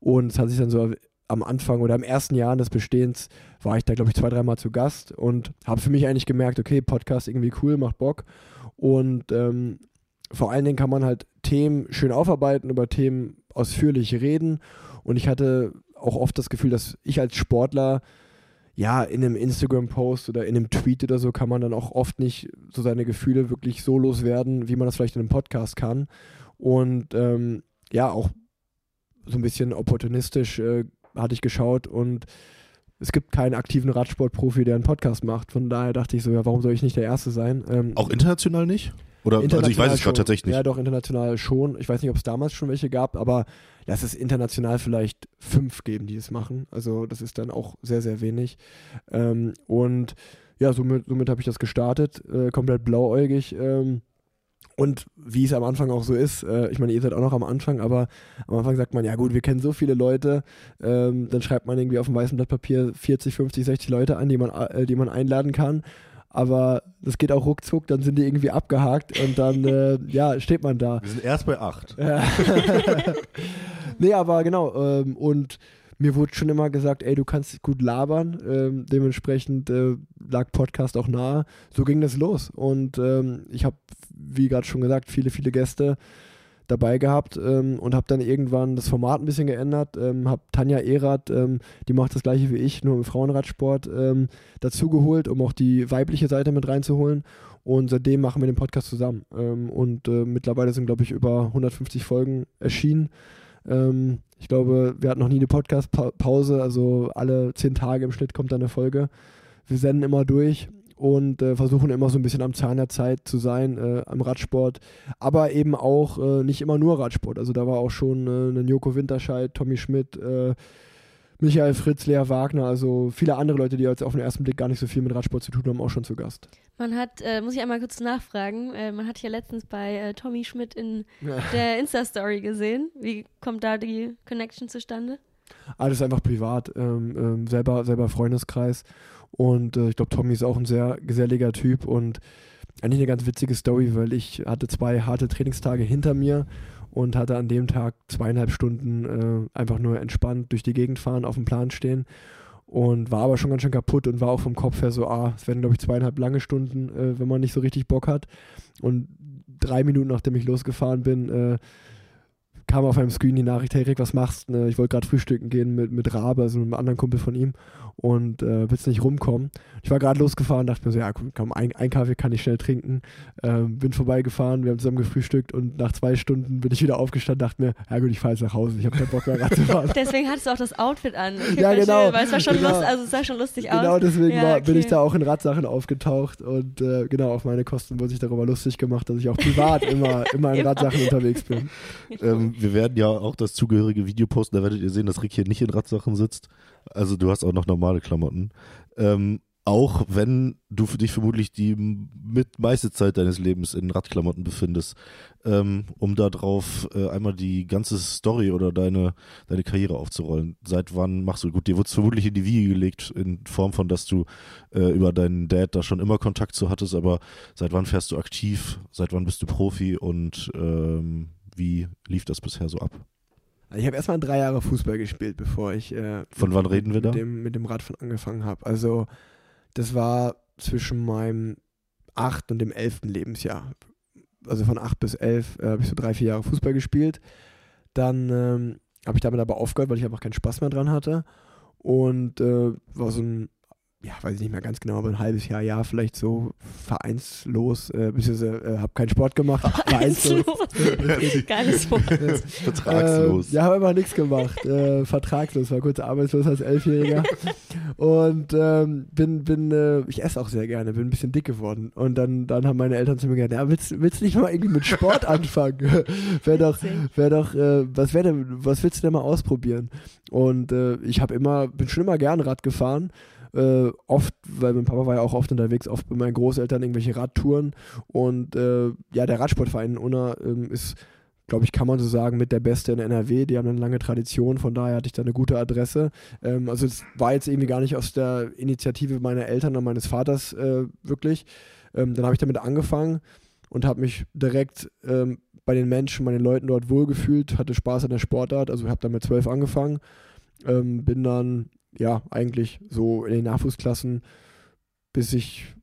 [SPEAKER 3] und es hat sich dann so am Anfang oder im ersten Jahr des Bestehens war ich da, glaube ich, zwei, dreimal zu Gast und habe für mich eigentlich gemerkt, okay, Podcast irgendwie cool, macht Bock und ähm, vor allen Dingen kann man halt Themen schön aufarbeiten, über Themen ausführlich reden. Und ich hatte auch oft das Gefühl, dass ich als Sportler, ja, in einem Instagram-Post oder in einem Tweet oder so, kann man dann auch oft nicht so seine Gefühle wirklich so loswerden, wie man das vielleicht in einem Podcast kann. Und ähm, ja, auch so ein bisschen opportunistisch äh, hatte ich geschaut und es gibt keinen aktiven Radsportprofi, der einen Podcast macht. Von daher dachte ich so, ja, warum soll ich nicht der Erste sein? Ähm,
[SPEAKER 2] Auch international nicht? Oder also ich weiß
[SPEAKER 3] International
[SPEAKER 2] es gerade tatsächlich nicht.
[SPEAKER 3] Ja, doch, international schon. Ich weiß nicht, ob es damals schon welche gab, aber lass es international vielleicht fünf geben, die es machen. Also das ist dann auch sehr, sehr wenig. Ähm, und ja, somit, somit habe ich das gestartet, äh, komplett blauäugig. Ähm, und wie es am Anfang auch so ist, äh, ich meine, ihr seid auch noch am Anfang, aber am Anfang sagt man, ja gut, wir kennen so viele Leute, ähm, dann schreibt man irgendwie auf dem weißen Blatt Papier 40, 50, 60 Leute an, die man, äh, die man einladen kann. Aber das geht auch ruckzuck, dann sind die irgendwie abgehakt und dann, äh, ja, steht man da.
[SPEAKER 2] Wir sind erst bei acht. (laughs)
[SPEAKER 3] Nee, aber genau. Ähm, und mir wurde schon immer gesagt, ey, du kannst gut labern. Ähm, dementsprechend äh, lag Podcast auch nahe. So ging das los. Und ähm, ich habe, wie gerade schon gesagt, viele, viele Gäste. Dabei gehabt ähm, und habe dann irgendwann das Format ein bisschen geändert. Ähm, habe Tanja Erath, ähm, die macht das gleiche wie ich, nur im Frauenradsport, ähm, dazugeholt, um auch die weibliche Seite mit reinzuholen. Und seitdem machen wir den Podcast zusammen. Ähm, und äh, mittlerweile sind, glaube ich, über 150 Folgen erschienen. Ähm, ich glaube, wir hatten noch nie eine Podcast-Pause, also alle zehn Tage im Schnitt kommt da eine Folge. Wir senden immer durch und äh, versuchen immer so ein bisschen am Zahn der Zeit zu sein äh, am Radsport, aber eben auch äh, nicht immer nur Radsport. Also da war auch schon äh, ein Joko Winterscheid, Tommy Schmidt, äh, Michael Fritz, Lea Wagner, also viele andere Leute, die jetzt auf den ersten Blick gar nicht so viel mit Radsport zu tun haben, auch schon zu Gast.
[SPEAKER 1] Man hat, äh, muss ich einmal kurz nachfragen, äh, man hat ja letztens bei Tommy Schmidt in der Insta-Story gesehen. Wie kommt da die Connection zustande?
[SPEAKER 3] Alles einfach privat, ähm, ähm, selber, selber Freundeskreis. Und äh, ich glaube, Tommy ist auch ein sehr geselliger Typ und eigentlich eine ganz witzige Story, weil ich hatte zwei harte Trainingstage hinter mir und hatte an dem Tag zweieinhalb Stunden äh, einfach nur entspannt durch die Gegend fahren, auf dem Plan stehen und war aber schon ganz schön kaputt und war auch vom Kopf her so, ah, es werden glaube ich zweieinhalb lange Stunden, äh, wenn man nicht so richtig Bock hat. Und drei Minuten nachdem ich losgefahren bin, äh, kam auf einem Screen die Nachricht, hey Rick, was machst du? Ich wollte gerade frühstücken gehen mit, mit Rabe, also einem anderen Kumpel von ihm und äh, willst nicht rumkommen. Ich war gerade losgefahren, dachte mir so, ja komm, ein, ein Kaffee kann ich schnell trinken. Ähm, bin vorbeigefahren, wir haben zusammen gefrühstückt und nach zwei Stunden bin ich wieder aufgestanden, dachte mir, ja gut, ich fahre jetzt nach Hause, ich habe keinen Bock mehr Rad zu (laughs) fahren.
[SPEAKER 1] deswegen hattest du auch das Outfit an. (laughs)
[SPEAKER 3] Okay, ja genau.
[SPEAKER 1] Schön, weil es war schon genau. lust, also es sah schon lustig
[SPEAKER 3] aus. Genau, deswegen ja, war, bin ich da auch in Radsachen aufgetaucht und äh, genau, auf meine Kosten wurde sich darüber lustig gemacht, dass ich auch privat (laughs) immer, immer in Radsachen unterwegs bin.
[SPEAKER 2] Ähm, wir werden ja auch das zugehörige Video posten, da werdet ihr sehen, dass Rick hier nicht in Radsachen sitzt. Also du hast auch noch normale Klamotten. Ähm, auch wenn du für dich vermutlich die mit meiste Zeit deines Lebens in Radklamotten befindest, ähm, um darauf äh, einmal die ganze Story oder deine, deine Karriere aufzurollen. Seit wann machst du, gut, dir wurde es vermutlich in die Wiege gelegt, in Form von, dass du äh, über deinen Dad da schon immer Kontakt zu hattest, aber seit wann fährst du aktiv, seit wann bist du Profi und ähm, wie lief das bisher so ab?
[SPEAKER 3] Also ich habe erstmal drei Jahre Fußball gespielt, bevor ich äh,
[SPEAKER 2] von wann reden wir
[SPEAKER 3] da?
[SPEAKER 2] Mit
[SPEAKER 3] dem, mit dem Radfahren angefangen habe. Also das war zwischen meinem acht und dem elften Lebensjahr. Also von acht bis elf äh, habe ich so drei, vier Jahre Fußball gespielt. Dann ähm, habe ich damit aber aufgehört, weil ich einfach keinen Spaß mehr dran hatte. Und äh, war so ein ja, weiß ich nicht mehr ganz genau, aber ein halbes Jahr, Jahr vielleicht so vereinslos, äh, beziehungsweise äh, habe keinen Sport gemacht. (laughs)
[SPEAKER 1] Vereinslos. (laughs) Geiles Wort.
[SPEAKER 2] Vertragslos.
[SPEAKER 3] Äh, ja, habe immer nichts gemacht. Äh, vertragslos, war kurz arbeitslos als Elfjähriger. und ähm, bin, bin äh, ich esse auch sehr gerne, bin ein bisschen dick geworden. Und dann, dann haben meine Eltern zu mir gesagt, ja, willst, willst du nicht mal irgendwie mit Sport (laughs) anfangen? wäre doch, wär doch äh, was, wär denn, was willst du denn mal ausprobieren? Und äh, ich habe immer, bin schon immer gern Rad gefahren äh, oft, weil mein Papa war ja auch oft unterwegs, oft bei meinen Großeltern irgendwelche Radtouren und äh, ja, der Radsportverein Unna ähm, ist glaube ich, kann man so sagen, mit der Beste in NRW. Die haben eine lange Tradition, von daher hatte ich da eine gute Adresse. Ähm, also es war jetzt irgendwie gar nicht aus der Initiative meiner Eltern oder meines Vaters äh, wirklich. Ähm, dann habe ich damit angefangen und habe mich direkt ähm, bei den Menschen, bei den Leuten dort wohlgefühlt, hatte Spaß an der Sportart. Also ich habe dann mit zwölf angefangen, ähm, bin dann ja, eigentlich so in den Nachwuchsklassen, bis ich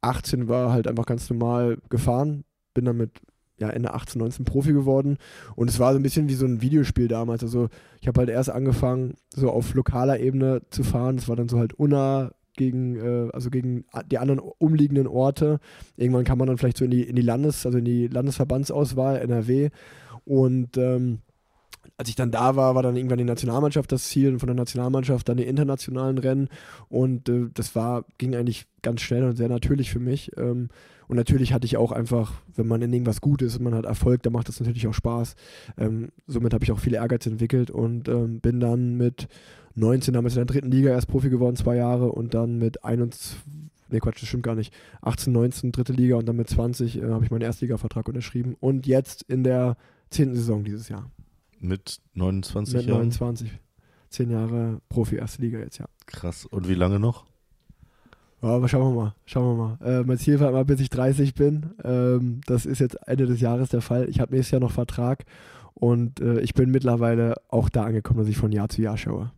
[SPEAKER 3] 18 war, halt einfach ganz normal gefahren. Bin dann mit ja, Ende 18, 19 Profi geworden. Und es war so ein bisschen wie so ein Videospiel damals. Also ich habe halt erst angefangen, so auf lokaler Ebene zu fahren. Es war dann so halt Unna gegen, äh, also gegen die anderen umliegenden Orte. Irgendwann kam man dann vielleicht so in die, in die Landes-, also in die Landesverbandsauswahl, NRW. Und ähm, als ich dann da war, war dann irgendwann die Nationalmannschaft das Ziel und von der Nationalmannschaft dann die internationalen Rennen und äh, das war, ging eigentlich ganz schnell und sehr natürlich für mich. Ähm, und natürlich hatte ich auch einfach, wenn man in irgendwas gut ist und man hat Erfolg, dann macht das natürlich auch Spaß. Ähm, somit habe ich auch viel Ehrgeiz entwickelt und ähm, bin dann mit 19 damals in der dritten Liga erst Profi geworden, zwei Jahre und dann mit 21, nee Quatsch, das stimmt gar nicht, 18, 19 dritte Liga und dann mit 20 äh, habe ich meinen Erstligavertrag unterschrieben und jetzt in der zehnten Saison dieses Jahr.
[SPEAKER 2] Mit 29
[SPEAKER 3] Mit
[SPEAKER 2] Jahren?
[SPEAKER 3] 29. Zehn Jahre Profi, erste Liga jetzt, ja.
[SPEAKER 2] Krass. Und wie lange noch?
[SPEAKER 3] Ja, aber schauen wir mal. Schauen wir mal. Äh, mein Ziel war immer, bis ich 30 bin. Ähm, das ist jetzt Ende des Jahres der Fall. Ich habe nächstes Jahr noch Vertrag und äh, ich bin mittlerweile auch da angekommen, dass ich von Jahr zu Jahr schaue.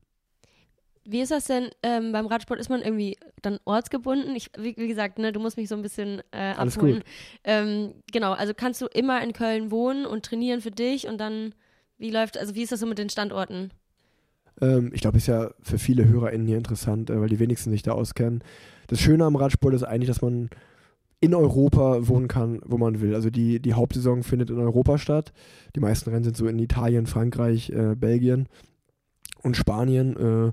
[SPEAKER 1] Wie ist das denn ähm, beim Radsport? Ist man irgendwie dann ortsgebunden? Ich, wie, wie gesagt, ne, du musst mich so ein bisschen äh,
[SPEAKER 3] Alles
[SPEAKER 1] abholen.
[SPEAKER 3] gut.
[SPEAKER 1] Ähm, genau, also kannst du immer in Köln wohnen und trainieren für dich und dann, wie läuft, also wie ist das so mit den Standorten?
[SPEAKER 3] Ähm, ich glaube, ist ja für viele HörerInnen hier interessant, äh, weil die wenigsten sich da auskennen. Das Schöne am Radsport ist eigentlich, dass man in Europa wohnen kann, wo man will. Also die, die Hauptsaison findet in Europa statt. Die meisten Rennen sind so in Italien, Frankreich, äh, Belgien und Spanien. Äh,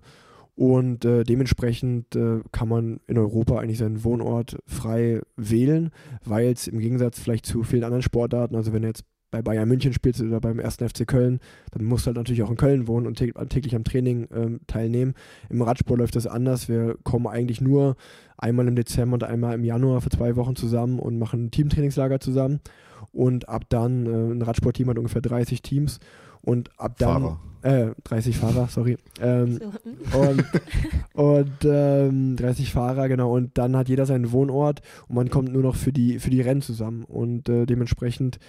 [SPEAKER 3] und äh, dementsprechend äh, kann man in Europa eigentlich seinen Wohnort frei wählen, weil es im Gegensatz vielleicht zu vielen anderen Sportarten, also wenn du jetzt bei Bayern München spielst oder beim 1. FC Köln, dann musst du halt natürlich auch in Köln wohnen und tä täglich am Training ähm, teilnehmen. Im Radsport läuft das anders. Wir kommen eigentlich nur einmal im Dezember und einmal im Januar für zwei Wochen zusammen und machen ein Teamtrainingslager zusammen. Und ab dann, äh, ein Radsportteam hat ungefähr 30 Teams. Und ab dann.
[SPEAKER 2] Fahrer.
[SPEAKER 3] Äh, 30 Fahrer, sorry. Ähm,
[SPEAKER 1] So, hm?
[SPEAKER 3] und, (laughs) und ähm, 30 Fahrer, genau. Und dann hat jeder seinen Wohnort und man kommt nur noch für die, für die Rennen zusammen. Und äh, dementsprechend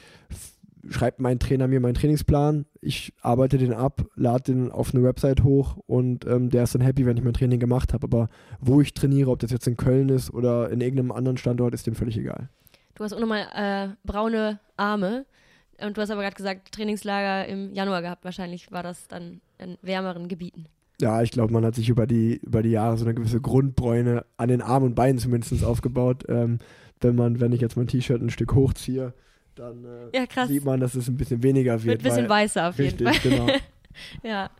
[SPEAKER 3] schreibt mein Trainer mir meinen Trainingsplan. Ich arbeite den ab, lade den auf eine Website hoch und ähm, der ist dann happy, wenn ich mein Training gemacht habe. Aber wo ich trainiere, ob das jetzt in Köln ist oder in irgendeinem anderen Standort, ist dem völlig egal.
[SPEAKER 1] Du hast auch nochmal äh, braune Arme und du hast aber gerade gesagt, Trainingslager im Januar gehabt. Wahrscheinlich war das dann in wärmeren Gebieten.
[SPEAKER 3] Ja, ich glaube, man hat sich über die, über die Jahre so eine gewisse Grundbräune an den Armen und Beinen zumindest aufgebaut. Ähm, wenn man, wenn ich jetzt mein T-Shirt ein Stück hochziehe, dann äh,
[SPEAKER 1] Ja, krass.
[SPEAKER 3] sieht man, dass es ein bisschen weniger
[SPEAKER 1] Wird
[SPEAKER 3] wird.
[SPEAKER 1] ein bisschen
[SPEAKER 3] weil,
[SPEAKER 1] weißer auf jeden
[SPEAKER 3] richtig,
[SPEAKER 1] Fall.
[SPEAKER 3] genau. (laughs)
[SPEAKER 1] Ja.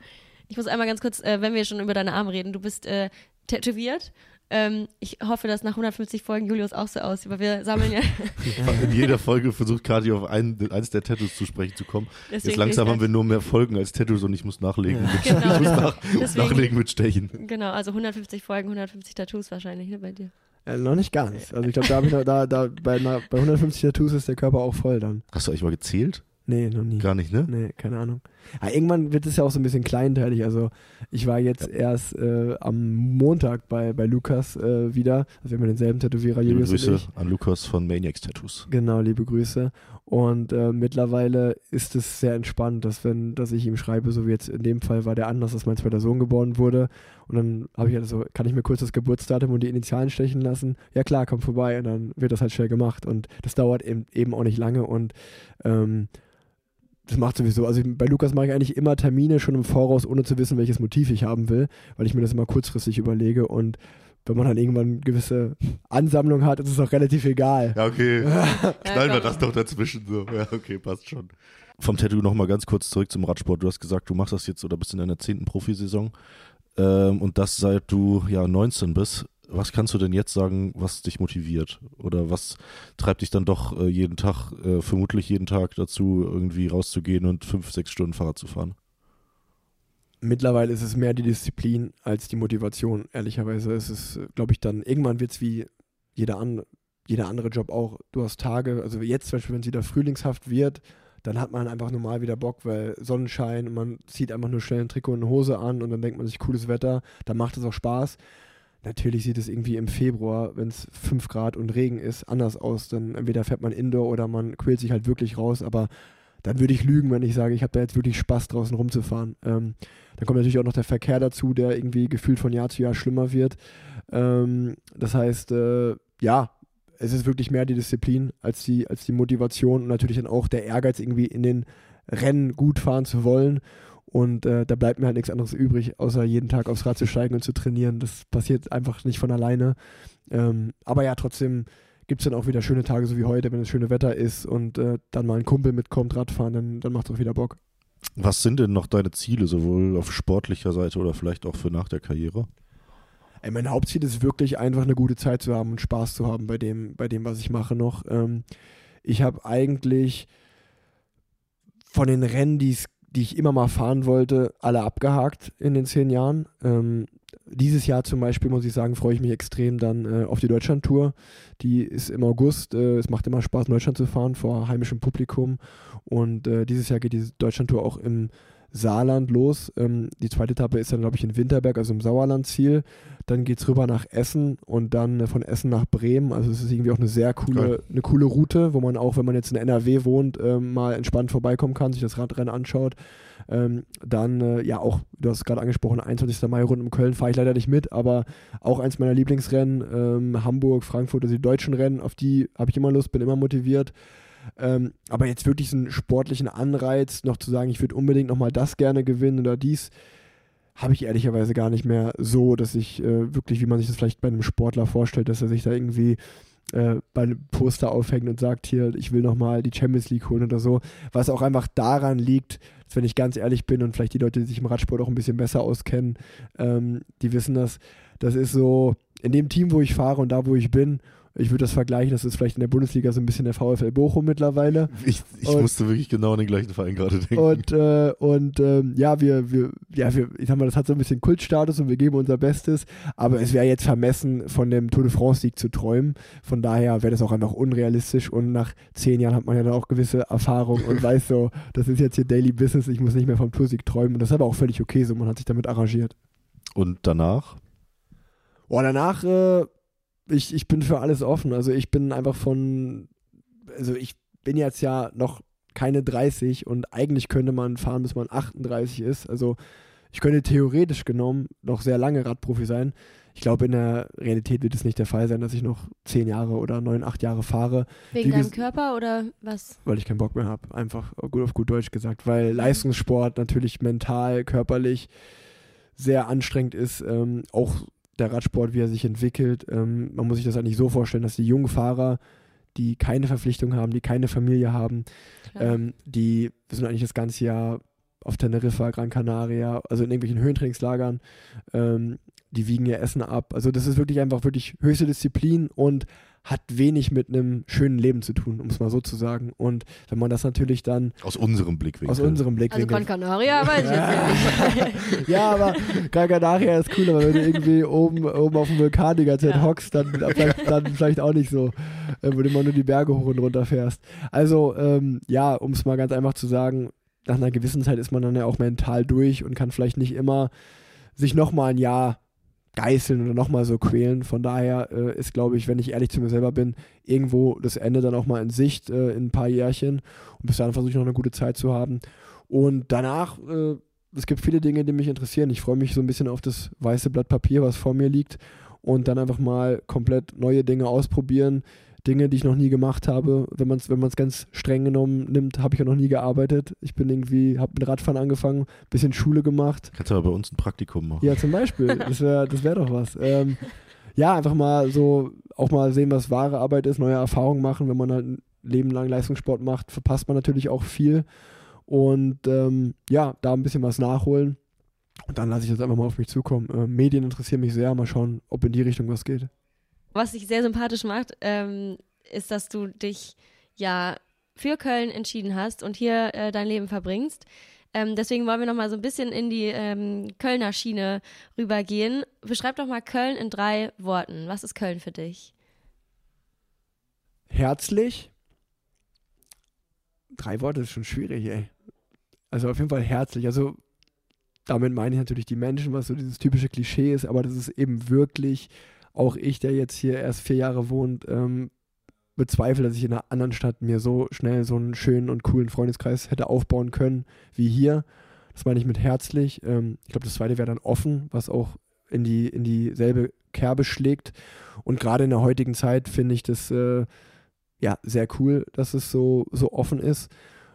[SPEAKER 1] Ich muss einmal ganz kurz, äh, wenn wir schon über deine Arme reden, du bist äh, tätowiert. Ähm, ich hoffe, dass nach 150 Folgen Julius auch so aussieht, weil wir sammeln ja. (laughs)
[SPEAKER 2] In jeder Folge versucht Kati auf einen, eins der Tattoos zu sprechen zu kommen.
[SPEAKER 1] deswegen
[SPEAKER 2] Jetzt langsam haben wir nur mehr Folgen als Tattoos und ich muss nachlegen. Mit,
[SPEAKER 1] Genau. (laughs)
[SPEAKER 2] ich muss nach,
[SPEAKER 1] Deswegen-
[SPEAKER 2] nachlegen mit Stechen.
[SPEAKER 1] Genau, also 150 Folgen, 150 Tattoos wahrscheinlich, ne, bei dir.
[SPEAKER 3] Äh, noch nicht ganz. Also ich glaube, da habe ich noch, da, da, bei, einer, bei 150 Tattoos ist der Körper auch voll dann.
[SPEAKER 2] Hast du eigentlich mal gezählt?
[SPEAKER 3] Nee, noch nie.
[SPEAKER 2] Gar nicht, ne?
[SPEAKER 3] Nee, keine Ahnung. Aber irgendwann wird es ja auch so ein bisschen kleinteilig. Also ich war jetzt erst äh, am Montag bei, bei Lukas äh, wieder. Also wir haben ja denselben Tätowierer,
[SPEAKER 2] Liebe
[SPEAKER 3] Julius und
[SPEAKER 2] Grüße
[SPEAKER 3] ich.
[SPEAKER 2] an Lukas von Maniacs Tattoos.
[SPEAKER 3] Genau, liebe Grüße. Und äh, mittlerweile ist es sehr entspannt, dass wenn, dass ich ihm schreibe, so wie jetzt in dem Fall war der anders, dass mein zweiter Sohn geboren wurde. Und dann habe ich halt so, kann ich mir kurz das Geburtsdatum und die Initialen stechen lassen? Ja klar, komm vorbei. Und dann wird das halt schnell gemacht. Und das dauert eben, eben auch nicht lange. Und ähm, das macht sowieso, also bei Lukas mache ich eigentlich immer Termine schon im Voraus, ohne zu wissen, welches Motiv ich haben will, weil ich mir das immer kurzfristig überlege und wenn man dann irgendwann eine gewisse Ansammlung hat, ist es auch relativ egal.
[SPEAKER 2] Ja, okay. (laughs) Knallen wir das doch dazwischen so. Ja, okay, passt schon. Vom Tattoo nochmal ganz kurz zurück zum Radsport. Du hast gesagt, du machst das jetzt oder bist in deiner zehnten Profisaison. Ähm, und das seit du ja 19 bist. Was kannst du denn jetzt sagen, was dich motiviert? Oder was treibt dich dann doch äh, jeden Tag, äh, vermutlich jeden Tag dazu, irgendwie rauszugehen und fünf, sechs Stunden Fahrrad zu fahren?
[SPEAKER 3] Mittlerweile ist es mehr die Disziplin als die Motivation, ehrlicherweise. Es ist, glaube ich, dann, irgendwann wird es wie jeder, an, jeder andere Job auch. Du hast Tage, also jetzt zum Beispiel, wenn es wieder frühlingshaft wird, dann hat man einfach normal wieder Bock, weil Sonnenschein und man zieht einfach nur schnell ein Trikot und eine Hose an und dann denkt man sich, cooles Wetter, dann macht es auch Spaß. Natürlich sieht es irgendwie im Februar, wenn es 5 Grad und Regen ist, anders aus. Dann entweder fährt man Indoor oder man quält sich halt wirklich raus, aber dann würde ich lügen, wenn ich sage, ich habe da jetzt wirklich Spaß draußen rumzufahren. Ähm, dann kommt natürlich auch noch der Verkehr dazu, der irgendwie gefühlt von Jahr zu Jahr schlimmer wird. Ähm, das heißt, äh, ja, es ist wirklich mehr die Disziplin als die, als die Motivation und natürlich dann auch der Ehrgeiz, irgendwie in den Rennen gut fahren zu wollen. Und äh, da bleibt mir halt nichts anderes übrig, außer jeden Tag aufs Rad zu steigen und zu trainieren. Das passiert einfach nicht von alleine. Ähm, aber ja, trotzdem gibt es dann auch wieder schöne Tage, so wie heute, wenn es schöne Wetter ist und äh, dann mal ein Kumpel mitkommt, Radfahren, dann, dann macht es auch wieder Bock.
[SPEAKER 2] Was sind denn noch deine Ziele, sowohl auf sportlicher Seite oder vielleicht auch für nach der Karriere?
[SPEAKER 3] Ey, mein Hauptziel ist wirklich einfach eine gute Zeit zu haben und Spaß zu haben bei dem, bei dem was ich mache noch. Ähm, ich habe eigentlich von den Rennen, die ich immer mal fahren wollte, alle abgehakt in den zehn Jahren. Ähm, dieses Jahr zum Beispiel, muss ich sagen, freue ich mich extrem dann äh, auf die Deutschlandtour. Die ist im August. Äh, es macht immer Spaß, in Deutschland zu fahren vor heimischem Publikum. Und äh, dieses Jahr geht die Deutschlandtour auch im Saarland los. Ähm, die zweite Etappe ist dann, glaube ich, in Winterberg, also im Sauerland-Ziel. Dann geht es rüber nach Essen und dann äh, von Essen nach Bremen. Also es ist irgendwie auch eine sehr
[SPEAKER 2] Geil.
[SPEAKER 3] coole, eine coole Route, wo man auch, wenn man jetzt in NRW wohnt, ähm, mal entspannt vorbeikommen kann, sich das Radrennen anschaut. Ähm, dann, äh, ja, auch, du hast es gerade angesprochen, 21. Mai rund um Köln fahre ich leider nicht mit, aber auch eins meiner Lieblingsrennen, ähm, Hamburg, Frankfurt, also die deutschen Rennen, auf die habe ich immer Lust, bin immer motiviert. Ähm, aber jetzt wirklich so einen sportlichen Anreiz, noch zu sagen, ich würde unbedingt nochmal das gerne gewinnen oder dies, habe ich ehrlicherweise gar nicht mehr so, dass ich äh, wirklich, wie man sich das vielleicht bei einem Sportler vorstellt, dass er sich da irgendwie äh, bei einem Poster aufhängt und sagt, hier, ich will nochmal die Champions League holen oder so. Was auch einfach daran liegt, dass wenn ich ganz ehrlich bin und vielleicht die Leute, die sich im Radsport auch ein bisschen besser auskennen, ähm, die wissen das, das ist so, in dem Team, wo ich fahre und da, wo ich bin ich würde das vergleichen, das ist vielleicht in der Bundesliga so ein bisschen der VfL Bochum mittlerweile.
[SPEAKER 2] Ich, ich und, musste wirklich genau an den gleichen Verein gerade denken.
[SPEAKER 3] Und, äh, und ähm, ja, wir, wir, ja, wir, ich sag mal, das hat so ein bisschen Kultstatus und wir geben unser Bestes, aber es wäre jetzt vermessen, von dem Tour de France-Sieg zu träumen. Von daher wäre das auch einfach unrealistisch und nach zehn Jahren hat man ja dann auch gewisse Erfahrung und (laughs) weiß so, das ist jetzt hier Daily Business, ich muss nicht mehr vom Toursieg träumen und das ist aber auch völlig okay so, man hat sich damit arrangiert.
[SPEAKER 2] Und danach?
[SPEAKER 3] Boah, danach äh, ich, ich bin für alles offen. Also ich bin einfach von, also ich bin jetzt ja noch keine 30 und eigentlich könnte man fahren, bis man 38 ist. Also ich könnte theoretisch genommen noch sehr lange Radprofi sein. Ich glaube, in der Realität wird es nicht der Fall sein, dass ich noch 10 Jahre oder 9, 8 Jahre fahre.
[SPEAKER 1] Wegen deinem Körper oder was?
[SPEAKER 3] Weil ich keinen Bock mehr habe. Einfach gut auf gut Deutsch gesagt. Weil Leistungssport natürlich mental, körperlich sehr anstrengend ist. Ähm, auch der Radsport, wie er sich entwickelt. Ähm, man muss sich das eigentlich so vorstellen, dass die jungen Fahrer, die keine Verpflichtung haben, die keine Familie haben, ähm, die sind eigentlich das ganze Jahr auf Teneriffa, Gran Canaria, also in irgendwelchen Höhentrainingslagern, ähm, die wiegen ihr Essen ab. Also das ist wirklich einfach wirklich höchste Disziplin und hat wenig mit einem schönen Leben zu tun, um es mal so zu sagen. Und wenn man das natürlich dann.
[SPEAKER 2] Aus unserem Blickwinkel.
[SPEAKER 3] Aus unserem Blickwinkel.
[SPEAKER 1] Also Gran Canaria weiß ich jetzt
[SPEAKER 3] nicht. (laughs) ja, aber Gran Canaria ist cool, aber wenn du irgendwie oben, oben auf dem Vulkan die ganze Zeit ja. hockst, dann vielleicht, dann vielleicht auch nicht so, äh, wenn du immer nur die Berge hoch und runter fährst. Also, ähm, ja, um es mal ganz einfach zu sagen, nach einer gewissen Zeit ist man dann ja auch mental durch und kann vielleicht nicht immer sich nochmal ein Jahr geißeln oder nochmal so quälen. Von daher äh, ist, glaube ich, wenn ich ehrlich zu mir selber bin, irgendwo das Ende dann auch mal in Sicht äh, in ein paar Jährchen. Und bis dahin versuche ich noch eine gute Zeit zu haben. Und danach, äh, es gibt viele Dinge, die mich interessieren. Ich freue mich so ein bisschen auf das weiße Blatt Papier, was vor mir liegt. Und dann einfach mal komplett neue Dinge ausprobieren, Dinge, die ich noch nie gemacht habe. Wenn man es wenn ganz streng genommen nimmt, habe ich ja noch nie gearbeitet. Ich bin irgendwie, habe mit Radfahren angefangen, bisschen Schule gemacht.
[SPEAKER 2] Kannst du aber bei uns ein Praktikum machen.
[SPEAKER 3] Ja, zum Beispiel. (laughs) Das wäre das wär doch was. Ähm, ja, einfach mal so, auch mal sehen, was wahre Arbeit ist, neue Erfahrungen machen. Wenn man halt ein Leben lang Leistungssport macht, verpasst man natürlich auch viel. Und ähm, ja, da ein bisschen was nachholen. Und dann lasse ich das einfach mal auf mich zukommen. Äh, Medien interessieren mich sehr. Mal schauen, ob in die Richtung was geht.
[SPEAKER 1] Was dich sehr sympathisch macht, ähm, ist, dass du dich ja für Köln entschieden hast und hier äh, dein Leben verbringst. Ähm, deswegen wollen wir noch mal so ein bisschen in die ähm, Kölner Schiene rübergehen. Beschreib doch mal Köln in drei Worten. Was ist Köln für dich?
[SPEAKER 3] Herzlich. Drei Worte ist schon schwierig, ey. Also auf jeden Fall herzlich. Also damit meine ich natürlich die Menschen, was so dieses typische Klischee ist, aber das ist eben wirklich auch ich, der jetzt hier erst vier Jahre wohnt, ähm, bezweifle, dass ich in einer anderen Stadt mir so schnell so einen schönen und coolen Freundeskreis hätte aufbauen können wie hier. Das meine ich mit herzlich. Ähm, ich glaube, das zweite wäre dann offen, was auch in, die, in dieselbe Kerbe schlägt. Und gerade in der heutigen Zeit finde ich das äh, ja sehr cool, dass es so, so offen ist.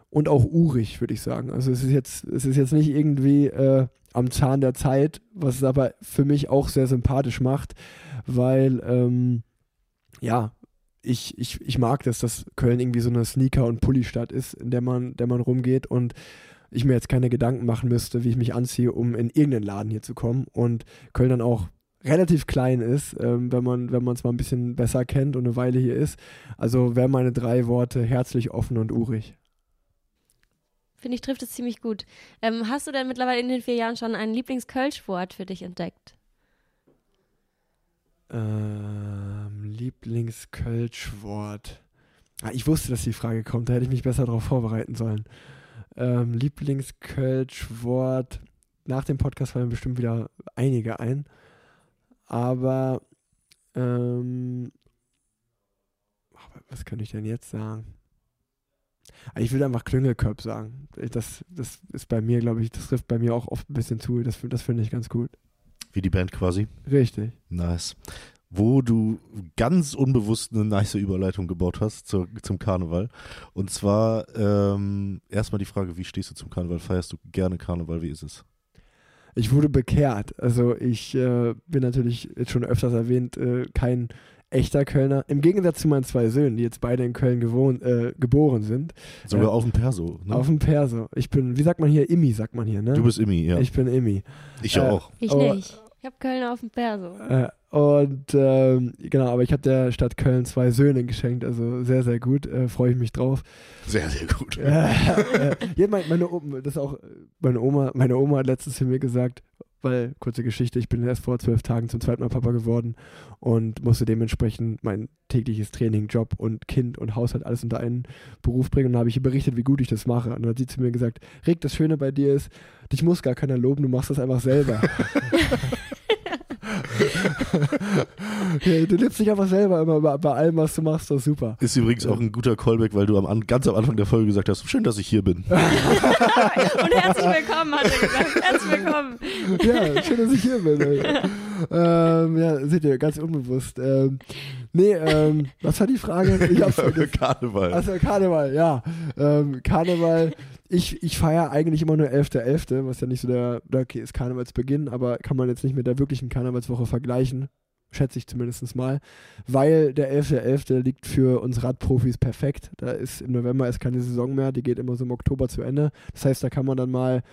[SPEAKER 3] Und auch urig, würde ich sagen. Also es ist jetzt, es ist jetzt nicht irgendwie äh, am Zahn der Zeit, was es aber für mich auch sehr sympathisch macht, weil ähm, ja, ich, ich, ich mag das, dass Köln irgendwie so eine Sneaker- und Pulli-Stadt ist, in der man, der man rumgeht und ich mir jetzt keine Gedanken machen müsste, wie ich mich anziehe, um in irgendeinen Laden hier zu kommen. Und Köln dann auch relativ klein ist, ähm, wenn man wenn es mal ein bisschen besser kennt und eine Weile hier ist. Also wären meine drei Worte herzlich, offen und urig.
[SPEAKER 1] Finde ich, trifft es ziemlich gut. Ähm, hast du denn mittlerweile in den vier Jahren schon ein Lieblingskölschwort für dich entdeckt?
[SPEAKER 3] Ähm, Lieblingskölschwort. Ah, ich wusste, dass die Frage kommt, da hätte ich mich besser darauf vorbereiten sollen. Ähm, Lieblingskölschwort. Nach dem Podcast fallen bestimmt wieder einige ein. Aber ähm, was könnte ich denn jetzt sagen? Ich würde einfach Klüngelköp sagen. Das, das ist bei mir, glaube ich, das trifft bei mir auch oft ein bisschen zu. Das, das finde ich ganz gut.
[SPEAKER 2] Wie die Band quasi.
[SPEAKER 3] Richtig.
[SPEAKER 2] Nice. Wo du ganz unbewusst eine nice Überleitung gebaut hast zur, zum Karneval. Und zwar ähm, erstmal die Frage, wie stehst du zum Karneval? Feierst du gerne Karneval? Wie ist es?
[SPEAKER 3] Ich wurde bekehrt. Also ich äh, bin natürlich jetzt schon öfters erwähnt, äh, kein echter Kölner. Im Gegensatz zu meinen zwei Söhnen, die jetzt beide in Köln gewohnt, äh, geboren sind.
[SPEAKER 2] Sogar
[SPEAKER 3] Ja.
[SPEAKER 2] auf dem Perso. Ne?
[SPEAKER 3] Auf dem Perso. Ich bin, wie sagt man hier, Immi, sagt man hier, ne?
[SPEAKER 2] du bist Immi, ja. Ich,
[SPEAKER 3] Ich bin Immi. äh,
[SPEAKER 2] auch.
[SPEAKER 1] Ich nicht. Ich habe Köln auf dem Perso.
[SPEAKER 3] Äh, und ähm, genau, aber ich habe der Stadt Köln zwei Söhne geschenkt, also sehr, sehr gut. Äh, Freue ich mich drauf.
[SPEAKER 2] Sehr, sehr gut.
[SPEAKER 3] äh, (laughs) äh, ja, meine, meine, Oma, das ist auch, meine Oma, meine Oma hat letztens zu mir gesagt, weil, kurze Geschichte, ich bin erst vor zwölf Tagen zum zweiten Mal Papa geworden und musste dementsprechend mein tägliches Training, Job und Kind und Haushalt alles unter einen Beruf bringen. Und dann habe ich ihr berichtet, wie gut ich das mache. Und dann hat sie zu mir gesagt, Rick, das Schöne bei dir ist, dich muss gar keiner loben, du machst das einfach selber. (laughs) Ja, (laughs) du lebst dich einfach selber immer bei, bei allem, was du machst, das ist super.
[SPEAKER 2] Ist übrigens auch ein guter Callback, weil du am, An- ganz am Anfang der Folge gesagt hast, schön, dass ich hier bin. (laughs)
[SPEAKER 1] Und herzlich willkommen, hat er gesagt. Herzlich willkommen.
[SPEAKER 3] Ja, schön, dass ich hier bin. ähm, ja, seht ihr, ganz unbewusst. Ähm, nee, ähm, was war die Frage? Ich hab's vergessen.
[SPEAKER 2] Karneval.
[SPEAKER 3] Also Karneval, ja. Ähm, Karneval, ich, ich feiere eigentlich immer nur 11.11., was ja nicht so der, der, okay, ist Karnevalsbeginn, aber kann man jetzt nicht mit der wirklichen Karnevalswoche vergleichen. Schätze ich zumindest mal. Weil der 11.11. liegt für uns Radprofis perfekt. Da ist im November ist keine Saison mehr, die geht immer so im Oktober zu Ende. Das heißt, da kann man dann mal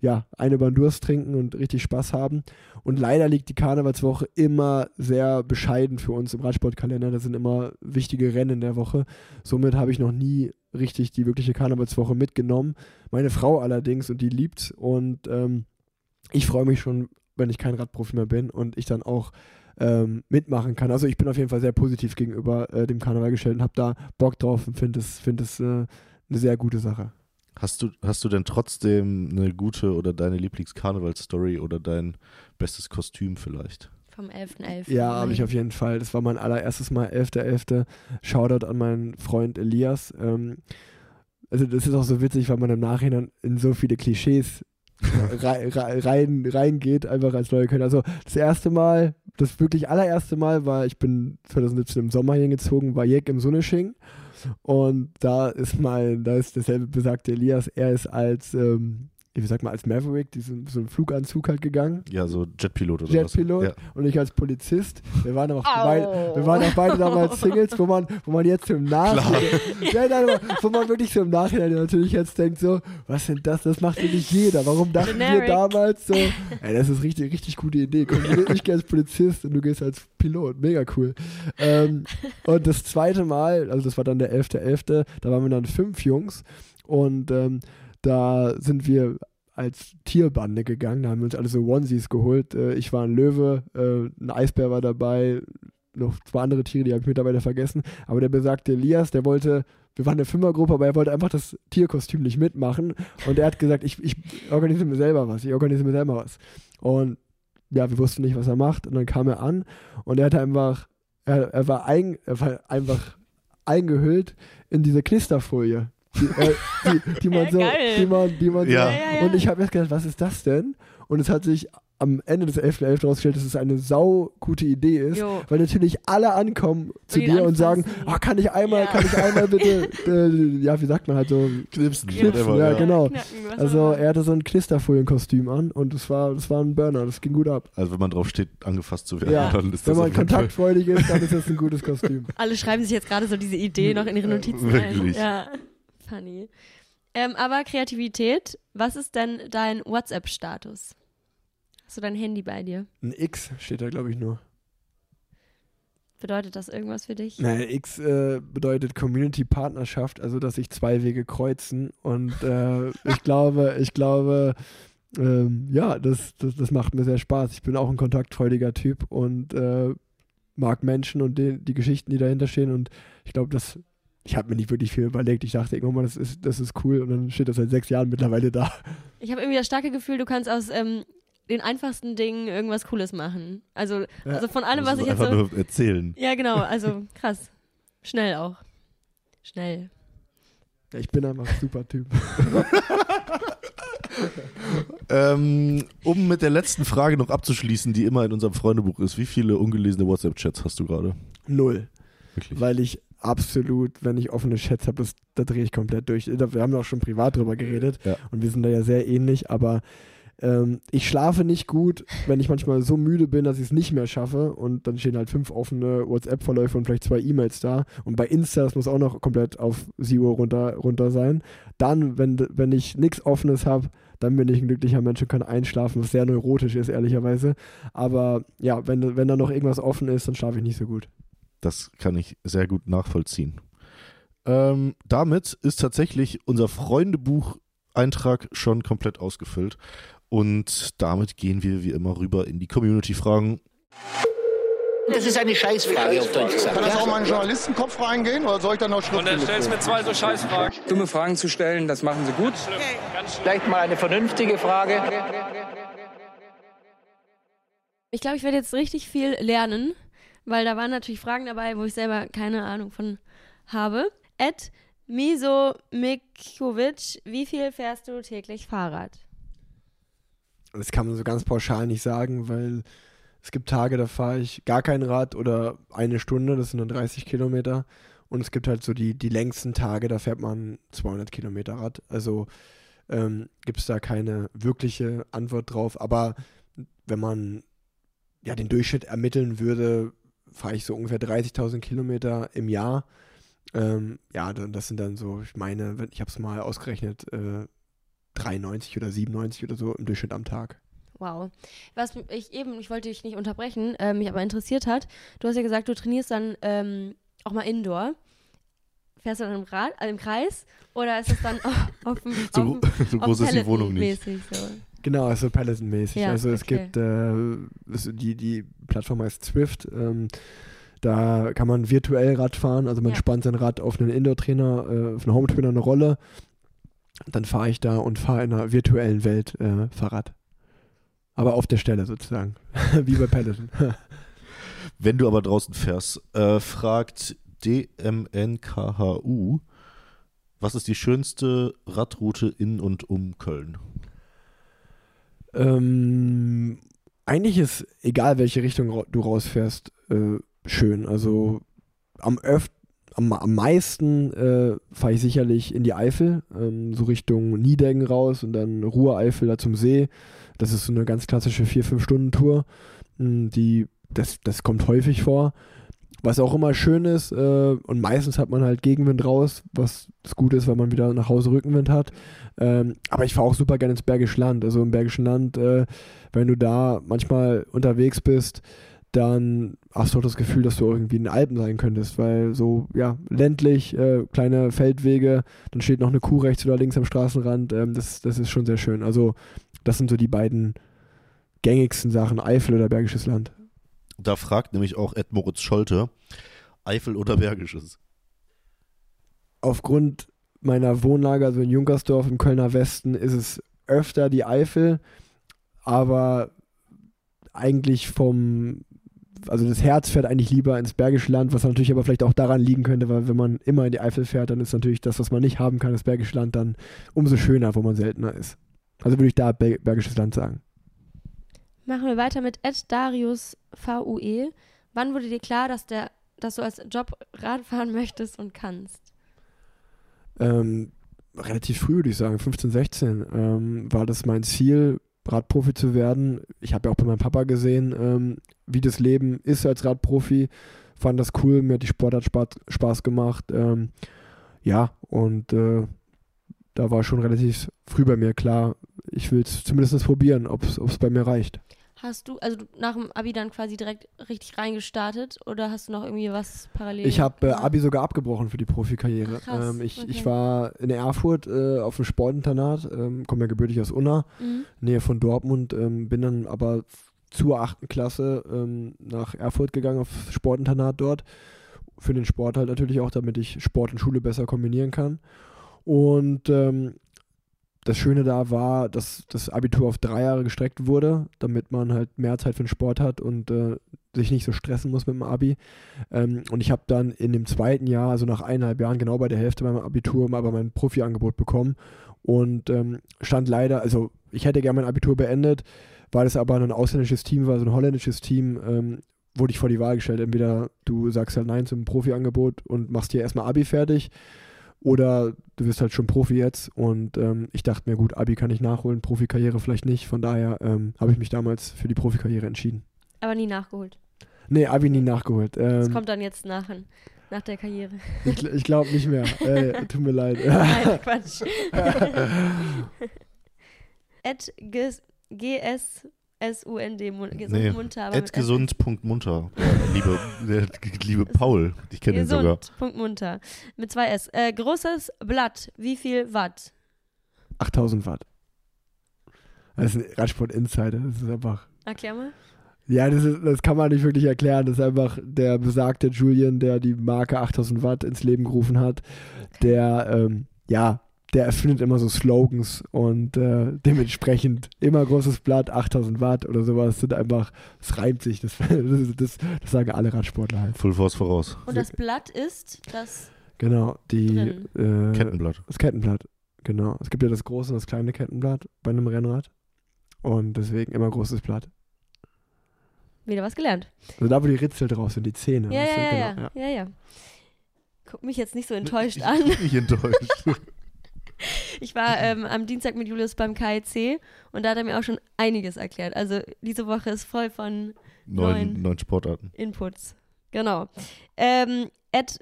[SPEAKER 3] ja, eine beim Durst trinken und richtig Spaß haben. Und leider liegt die Karnevalswoche immer sehr bescheiden für uns im Radsportkalender. Da sind immer wichtige Rennen in der Woche. Somit habe ich noch nie richtig die wirkliche Karnevalswoche mitgenommen. Meine Frau allerdings und die liebt und ähm, ich freue mich schon, wenn ich kein Radprofi mehr bin und ich dann auch ähm, mitmachen kann. Also ich bin auf jeden Fall sehr positiv gegenüber äh, dem Karneval gestellt und habe da Bock drauf und finde es, find es äh, eine sehr gute Sache.
[SPEAKER 2] Hast du, hast du denn trotzdem eine gute oder deine Lieblings-Karneval-Story oder dein bestes Kostüm vielleicht?
[SPEAKER 1] Vom 11.11.
[SPEAKER 3] Ja, habe ich auf jeden Fall. Das war mein allererstes Mal, 11.11. Shoutout an meinen Freund Elias. Ähm, also das ist auch so witzig, weil man im Nachhinein in so viele Klischees rei- rei- rein, reingeht, einfach als neue Kölner. Also das erste Mal, das wirklich allererste Mal war, ich bin 2017 im Sommer hingezogen, war Jek im Sunnesching. Und da ist mein, da ist derselbe besagte Elias, er ist als, ähm, wie sagt man, als Maverick, diesen, so einen Fluganzug halt gegangen.
[SPEAKER 2] Ja, so Jetpilot oder
[SPEAKER 3] Jetpilot
[SPEAKER 2] was? Ja.
[SPEAKER 3] und ich als Polizist. Wir waren auch,
[SPEAKER 1] Au.
[SPEAKER 3] beide, wir waren auch beide damals (laughs) Singles, wo man, wo man jetzt im Nachhinein, (laughs) ja, nein, wo man wirklich so im Nachhinein natürlich jetzt denkt so, was sind das? Das macht ja nicht jeder. Warum dachten wir
[SPEAKER 1] Generic.
[SPEAKER 3] damals so, ey, das ist richtig, richtig gute Idee. Komm, ich gehe als Polizist und du gehst als Pilot. Mega cool. Ähm, und das zweite Mal, also das war dann der 11.11., da waren wir dann fünf Jungs und ähm, da sind wir als Tierbande gegangen. Da haben wir uns alle so Onesies geholt. Äh, ich war ein Löwe, äh, ein Eisbär war dabei, noch zwei andere Tiere, die habe ich mittlerweile vergessen. Aber der besagte Elias, der wollte, wir waren eine Fünfergruppe, aber er wollte einfach das Tierkostüm nicht mitmachen. Und er hat gesagt, ich, ich organisiere mir selber was, ich organisiere mir selber was. Und ja, wir wussten nicht, was er macht. Und dann kam er an und er hatte einfach, er, er, war, ein, er war einfach eingehüllt in diese Knisterfolie. Die, äh, die, die man
[SPEAKER 1] Ja,
[SPEAKER 3] so,
[SPEAKER 1] geil.
[SPEAKER 3] die man, die man
[SPEAKER 2] Ja.
[SPEAKER 3] so,
[SPEAKER 1] Ja, ja, ja.
[SPEAKER 3] und ich habe erst gedacht, was ist das denn? Und es hat sich am Ende des 11.11. herausgestellt, dass es eine sau gute Idee ist,
[SPEAKER 1] Jo.
[SPEAKER 3] weil natürlich alle ankommen zu dir und sagen, ah, kann ich einmal,
[SPEAKER 1] Ja.
[SPEAKER 3] kann ich einmal bitte, (laughs) äh, ja, wie sagt man halt so,
[SPEAKER 2] Knipsen.
[SPEAKER 1] Ja.
[SPEAKER 2] whatever,
[SPEAKER 3] ja, genau.
[SPEAKER 1] Knacken,
[SPEAKER 3] also er hatte so ein Knisterfolienkostüm an und es war, das war ein Burner, das ging gut ab.
[SPEAKER 2] Also wenn man drauf steht, angefasst zu werden,
[SPEAKER 3] Ja,
[SPEAKER 2] dann ist
[SPEAKER 3] Wenn
[SPEAKER 2] das
[SPEAKER 3] man
[SPEAKER 2] jeden Fall-
[SPEAKER 3] kontaktfreudig ist, dann ist das ein gutes Kostüm.
[SPEAKER 1] Alle schreiben sich jetzt gerade so diese Idee noch in ihre Notizen
[SPEAKER 2] Wirklich.
[SPEAKER 1] ein. Ja, funny. Ähm, aber Kreativität, was ist denn dein WhatsApp-Status? Hast du dein Handy bei dir?
[SPEAKER 3] Ein X steht da, glaube ich, nur.
[SPEAKER 1] Bedeutet das irgendwas für dich?
[SPEAKER 3] Naja, X äh, bedeutet Community-Partnerschaft, also dass sich zwei Wege kreuzen. Und äh, (laughs) ich glaube, ich glaube, ähm, ja, das, das, das macht mir sehr Spaß. Ich bin auch ein kontaktfreudiger Typ und äh, mag Menschen und die, die Geschichten, die dahinter stehen. Und ich glaube, das. Ich habe mir nicht wirklich viel überlegt. Ich dachte irgendwann mal, das ist, das ist cool. Und dann steht das seit sechs Jahren mittlerweile da.
[SPEAKER 1] Ich habe irgendwie das starke Gefühl, du kannst aus ähm, den einfachsten Dingen irgendwas Cooles machen. Also,
[SPEAKER 3] Ja.
[SPEAKER 1] also von allem, was ich jetzt
[SPEAKER 2] einfach
[SPEAKER 1] so.
[SPEAKER 2] nur erzählen.
[SPEAKER 1] Ja, genau, also krass. Schnell auch. Schnell.
[SPEAKER 3] Ja, ich bin einfach ein super Typ. (laughs)
[SPEAKER 2] ähm, um mit der letzten Frage noch abzuschließen, die immer in unserem Freundebuch ist, wie viele ungelesene WhatsApp-Chats hast du gerade?
[SPEAKER 3] Null.
[SPEAKER 2] Wirklich?
[SPEAKER 3] Weil ich absolut, wenn ich offene Chats habe, da drehe ich komplett durch. Wir haben auch schon privat drüber geredet
[SPEAKER 2] Ja.
[SPEAKER 3] und wir sind da ja sehr ähnlich, aber ähm, ich schlafe nicht gut, wenn ich manchmal so müde bin, dass ich es nicht mehr schaffe und dann stehen halt fünf offene WhatsApp-Verläufe und vielleicht zwei E-Mails da und bei Insta, das muss auch noch komplett auf Zero runter, runter sein. Dann, wenn, wenn ich nichts Offenes habe, dann bin ich ein glücklicher Mensch und kann einschlafen, was sehr neurotisch ist, ehrlicherweise. Aber ja, wenn, wenn da noch irgendwas offen ist, dann schlafe ich nicht so gut.
[SPEAKER 2] Das kann ich sehr gut nachvollziehen. Ähm, damit ist tatsächlich unser Freundebuch-Eintrag schon komplett ausgefüllt. Und damit gehen wir wie immer rüber in die Community-Fragen.
[SPEAKER 4] Das ist eine Scheißfrage, auf Deutsch gesagt.
[SPEAKER 5] Kann das auch mal in den Journalistenkopf reingehen oder soll ich dann noch
[SPEAKER 6] Und dann stellst du mir zwei so Scheißfragen.
[SPEAKER 7] Dumme Fragen zu stellen, das machen sie gut.
[SPEAKER 4] Vielleicht mal eine vernünftige Frage.
[SPEAKER 1] Ich glaube, ich werde jetzt richtig viel lernen, weil da waren natürlich Fragen dabei, wo ich selber keine Ahnung von habe. Ed Miso Mikovic, wie viel fährst du täglich Fahrrad?
[SPEAKER 3] Das kann man so ganz pauschal nicht sagen, weil es gibt Tage, da fahre ich gar kein Rad oder eine Stunde, das sind dann 30 Kilometer. Und es gibt halt so die, die längsten Tage, da fährt man 200 Kilometer Rad. Also ähm, gibt es da keine wirkliche Antwort drauf. Aber wenn man ja den Durchschnitt ermitteln würde, fahre ich so ungefähr 30.000 Kilometer im Jahr. Ähm, ja, dann- das sind dann so, ich meine, ich habe es mal ausgerechnet, äh, 93 oder 97 oder so im Durchschnitt am Tag.
[SPEAKER 1] Wow. Was ich eben, ich wollte dich nicht unterbrechen, äh, mich aber interessiert hat, du hast ja gesagt, du trainierst dann ähm, auch mal Indoor. Fährst du dann im, Rad, äh, im Kreis oder ist es dann (laughs) auf dem
[SPEAKER 2] So, (laughs) so groß ist die Wohnung nicht.
[SPEAKER 1] Mäßig, so.
[SPEAKER 3] Genau, also Peloton-mäßig.
[SPEAKER 1] Ja,
[SPEAKER 3] also es
[SPEAKER 1] okay.
[SPEAKER 3] gibt, äh, es- die, die Plattform heißt Swift. Ähm, da kann man virtuell Rad fahren. Also man
[SPEAKER 1] Ja.
[SPEAKER 3] spannt sein Rad auf einen Indoor-Trainer, äh, auf einen Home-Trainer eine Rolle. Dann fahre ich da und fahre in einer virtuellen Welt äh, Fahrrad. Aber auf der Stelle sozusagen. (laughs) Wie bei Peloton. (laughs)
[SPEAKER 2] Wenn du aber draußen fährst, äh, fragt DMNKHU, was ist die schönste Radroute in und um Köln?
[SPEAKER 3] Ähm, eigentlich ist egal, welche Richtung du rausfährst, äh, schön. Also am öf am, am meisten äh, fahre ich sicherlich in die Eifel, ähm, so Richtung Niedeggen raus und dann Ruhr-Eifel da zum See. Das ist so eine ganz klassische 4-5-Stunden-Tour. Mm, Die, das, das kommt häufig vor. Was auch immer schön ist, äh, und meistens hat man halt Gegenwind raus, was Gute ist, weil man wieder nach Hause Rückenwind hat. Ähm, aber ich fahre auch super gerne ins Bergische Land. Also im Bergischen Land, äh, wenn du da manchmal unterwegs bist, dann hast du auch das Gefühl, dass du irgendwie in den Alpen sein könntest, weil so, ja, ländlich, äh, kleine Feldwege, dann steht noch eine Kuh rechts oder links am Straßenrand, ähm, das, das ist schon sehr schön. Also das sind so die beiden gängigsten Sachen, Eifel oder Bergisches Land.
[SPEAKER 2] Da fragt nämlich auch Ed Moritz Scholte, Eifel oder Bergisches?
[SPEAKER 3] aufgrund meiner Wohnlage, also in Junkersdorf im Kölner Westen, ist es öfter die Eifel, aber eigentlich vom, also das Herz fährt eigentlich lieber ins Bergische Land, was natürlich aber vielleicht auch daran liegen könnte, weil wenn man immer in die Eifel fährt, dann ist natürlich das, was man nicht haben kann, das Bergische Land dann umso schöner, wo man seltener ist. Also würde ich da Ber Bergisches Land sagen.
[SPEAKER 1] Machen wir weiter mit Ed Darius VUE. Wann wurde dir klar, dass, der, dass du als Job Rad fahren möchtest und kannst?
[SPEAKER 3] Ähm, relativ früh, würde ich sagen, 15, 16, ähm, war das mein Ziel, Radprofi zu werden. Ich habe ja auch bei meinem Papa gesehen, ähm, wie das Leben ist als Radprofi. Fand das cool, mir hat die Sportart Spaß, Spaß gemacht. Ähm, ja, und äh, da war schon relativ früh bei mir klar, ich will es zumindest probieren, ob es bei mir reicht.
[SPEAKER 1] Hast du, also nach dem Abi dann quasi direkt richtig reingestartet oder hast du noch irgendwie was parallel?
[SPEAKER 3] Ich habe äh? Abi sogar abgebrochen für die Profikarriere.
[SPEAKER 1] Krass,
[SPEAKER 3] ähm, ich,
[SPEAKER 1] okay.
[SPEAKER 3] ich war in Erfurt äh, auf dem Sportinternat, ähm, komme ja gebürtig aus Unna.
[SPEAKER 1] Mhm.
[SPEAKER 3] Nähe von Dortmund, ähm, bin dann aber zur achten Klasse ähm, nach Erfurt gegangen, aufs Sportinternat dort. Für den Sport halt natürlich auch, damit ich Sport und Schule besser kombinieren kann. Und ähm, das Schöne da war, dass das Abitur auf drei Jahre gestreckt wurde, damit man halt mehr Zeit für den Sport hat und äh, sich nicht so stressen muss mit dem Abi. Ähm, und ich habe dann in dem zweiten Jahr, also nach eineinhalb Jahren, genau bei der Hälfte meinem Abitur, aber mein Profi-Angebot bekommen und ähm, stand leider, also ich hätte gerne mein Abitur beendet, weil es aber ein ausländisches Team war, so ein holländisches Team, ähm, wurde ich vor die Wahl gestellt. Entweder du sagst halt Nein zum Profi-Angebot und machst hier erstmal Abi fertig oder du wirst halt schon Profi jetzt. Und ähm, ich dachte mir, gut, Abi kann ich nachholen, Profikarriere vielleicht nicht. Von daher ähm, habe ich mich damals für die Profikarriere entschieden.
[SPEAKER 1] Aber nie nachgeholt.
[SPEAKER 3] Nee, Abi nie nachgeholt.
[SPEAKER 1] Das
[SPEAKER 3] Ähm,
[SPEAKER 1] kommt dann jetzt nach, nach der Karriere.
[SPEAKER 3] ich ich glaube nicht mehr. (laughs) äh, tut mir leid.
[SPEAKER 1] Nein, (laughs) Quatsch. (laughs) At gs- mun- gesund
[SPEAKER 2] Nee,
[SPEAKER 1] munter. aber
[SPEAKER 2] gesund.munter. Liebe, (laughs) der, liebe Paul, ich kenne ihn
[SPEAKER 1] Gesund.
[SPEAKER 2] sogar.
[SPEAKER 1] Punkt munter. Mit zwei S. Äh, großes Blatt. Wie viel Watt?
[SPEAKER 3] 8000 Watt. Das ist ein Radsport-Insider. Das ist einfach.
[SPEAKER 1] Erklär mal.
[SPEAKER 3] Ja, das, ist, das kann man nicht wirklich erklären. Das ist einfach der besagte Julian, der die Marke 8000 Watt ins Leben gerufen hat. Der, ähm, ja, der erfindet immer so Slogans und äh, dementsprechend immer großes Blatt, 8000 Watt oder sowas sind einfach, es reimt sich. Das, (laughs) das, das, das sagen alle Radsportler halt.
[SPEAKER 2] Full Force voraus.
[SPEAKER 1] Und das Blatt ist das.
[SPEAKER 3] Genau, die. Äh,
[SPEAKER 2] Kettenblatt.
[SPEAKER 3] Das Kettenblatt, genau. Es gibt ja das große und das kleine Kettenblatt bei einem Rennrad. Und deswegen immer großes Blatt.
[SPEAKER 1] Wieder was gelernt.
[SPEAKER 3] Also da, wo die Ritzel drauf sind, die Zähne.
[SPEAKER 1] Ja, ja, ja,
[SPEAKER 3] genau,
[SPEAKER 1] ja, ja, ja. Guck mich jetzt nicht so enttäuscht
[SPEAKER 2] ich,
[SPEAKER 1] an.
[SPEAKER 2] Ich bin nicht enttäuscht. (laughs)
[SPEAKER 1] Ich war ähm, am Dienstag mit Julius beim KIC und da hat er mir auch schon einiges erklärt. Also diese Woche ist voll von Neun.
[SPEAKER 2] Neun, neun Sportarten.
[SPEAKER 1] Inputs. Genau. Ähm, Ed